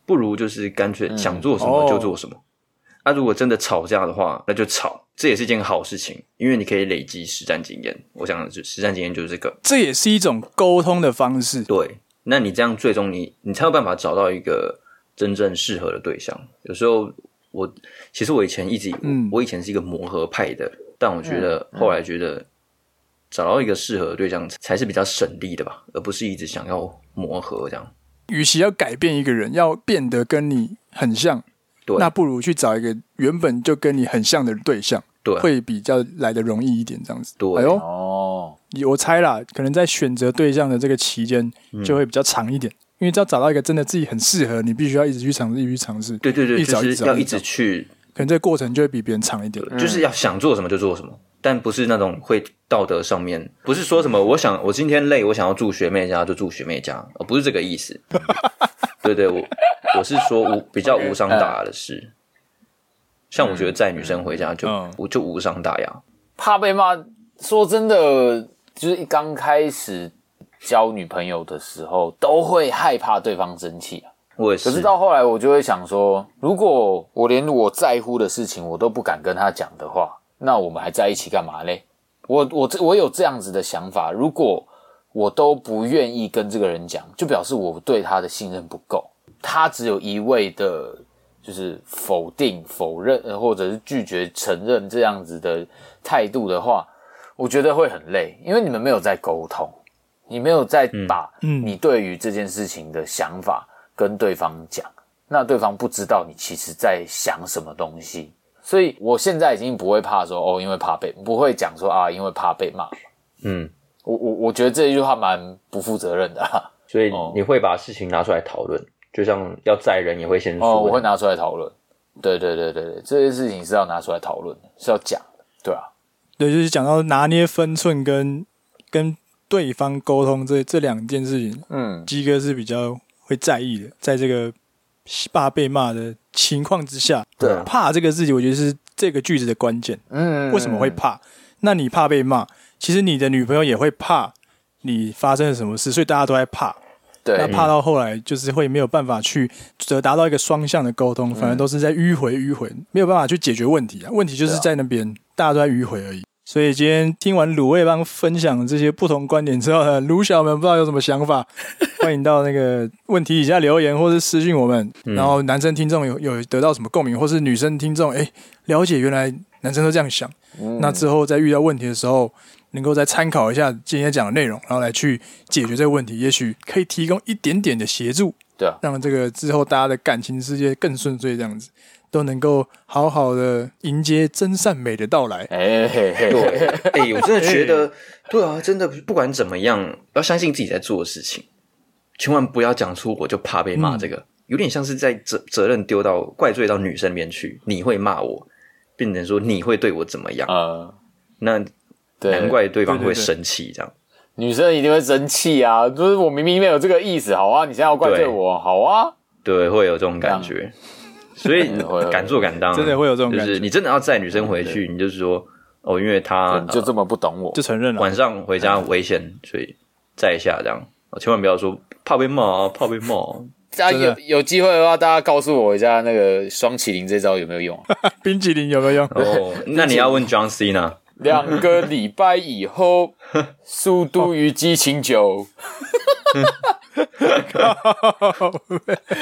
不如就是干脆想做什么就做什么。那、嗯哦啊、如果真的吵架的话，那就吵。这也是一件好事情，因为你可以累积实战经验。我想，就实战经验就是这个。这也是一种沟通的方式。对，那你这样最终你你才有办法找到一个真正适合的对象。有时候我其实我以前一直嗯，我以前是一个磨合派的，但我觉得后来觉得找到一个适合的对象才是比较省力的吧，而不是一直想要磨合这样。与其要改变一个人，要变得跟你很像。对，那不如去找一个原本就跟你很像的对象，对，会比较来的容易一点，这样子。对，哎呦，哦，我猜啦，可能在选择对象的这个期间就会比较长一点，嗯、因为只要找到一个真的自己很适合，你必须要一直去尝试，一直去尝试。对对对，一直找，就是要一直去，可能这个过程就会比别人长一点。就是要想做什么就做什么，但不是那种会道德上面，不是说什么我想我今天累，我想要住学妹家就住学妹家，而不是这个意思。对对，我。我是说无比较无伤大雅的事，okay, uh, 像我觉得载女生回家就、嗯、就无伤大雅。怕被骂，说真的，就是一刚开始交女朋友的时候，都会害怕对方生气啊。我也是。可是到后来，我就会想说，如果我连我在乎的事情我都不敢跟他讲的话，那我们还在一起干嘛嘞？我我我有这样子的想法，如果我都不愿意跟这个人讲，就表示我对他的信任不够。他只有一味的，就是否定、否认，或者是拒绝承认这样子的态度的话，我觉得会很累，因为你们没有在沟通，你没有再把你对于这件事情的想法跟对方讲，嗯、那对方不知道你其实在想什么东西，所以我现在已经不会怕说哦，因为怕被不会讲说啊，因为怕被骂。嗯，我我我觉得这一句话蛮不负责任的，所以你会把事情拿出来讨论。就像要载人也会先说，哦，我会拿出来讨论。对对对对对，这些事情是要拿出来讨论的，是要讲的，对啊。对，就是讲到拿捏分寸跟跟对方沟通这这两件事情，嗯，基哥是比较会在意的，在这个怕被骂的情况之下，对啊，怕这个事情，我觉得是这个句子的关键。嗯，为什么会怕？那你怕被骂，其实你的女朋友也会怕你发生了什么事，所以大家都在怕。对，那怕到后来就是会没有办法去得达到一个双向的沟通，反而都是在迂回迂回，没有办法去解决问题啊。问题就是在那边，大家都在迂回而已。所以今天听完卤味帮分享这些不同观点之后呢，卤小们不知道有什么想法，欢迎到那个问题底下留言或是私信我们。然后男生听众有有得到什么共鸣，或是女生听众哎了解原来男生都这样想，那之后在遇到问题的时候。能够再参考一下今天讲的内容，然后来去解决这个问题，也许可以提供一点点的协助，对啊，让这个之后大家的感情世界更顺遂，这样子都能够好好的迎接真善美的到来。哎嘿嘿，对，哎，我真的觉得，对啊，真的不管怎么样，要相信自己在做的事情，千万不要讲出我就怕被骂，这个、嗯、有点像是在责责任丢到怪罪到女生那边去，你会骂我，变成说你会对我怎么样啊？呃、那。难怪对方会生气，这样女生一定会生气啊！就是我明明没有这个意思，好啊，你现在要怪罪我，好啊，对，会有这种感觉，所以 敢做敢当，真的会有这种感觉。就是你真的要载女生回去，你就是说哦，因为她就这么不懂我，就承认了。晚上回家危险，所以载一下这样，千万不要说怕被骂啊，怕被骂。大家有有机会的话，大家告诉我一下那个双麒麟这招有没有用？冰淇淋有没有用？哦，那你要问 John C 呢？两个礼拜以后，速度与激情九。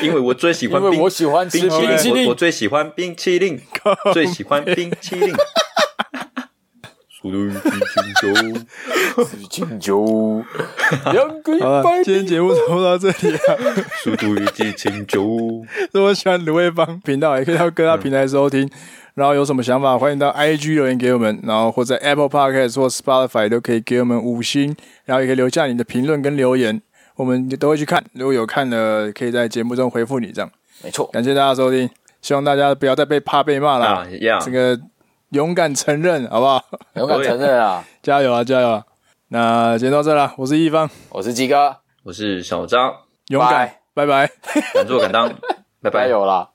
因为我最喜欢，因为我喜欢吃冰淇淋，我最喜欢冰淇淋，最喜欢冰淇淋。速度与激情九，激情九，两个礼拜。今天节目就到这里了。速度与激情九，如果喜欢鲁味帮频道，也可以到各大平台收听。嗯、然后有什么想法，欢迎到 IG 留言给我们，然后或在 Apple Podcast 或 Spotify 都可以给我们五星，然后也可以留下你的评论跟留言，我们都会去看。如果有看的，可以在节目中回复你。这样没错，感谢大家收听，希望大家不要再被怕被骂了。啊、这个。勇敢承认，好不好？勇敢承认啊！加油啊，加油啊！那今天到这了，我是易方，我是鸡哥，我是小张，勇敢，拜拜，敢做敢当，拜拜，加油啦！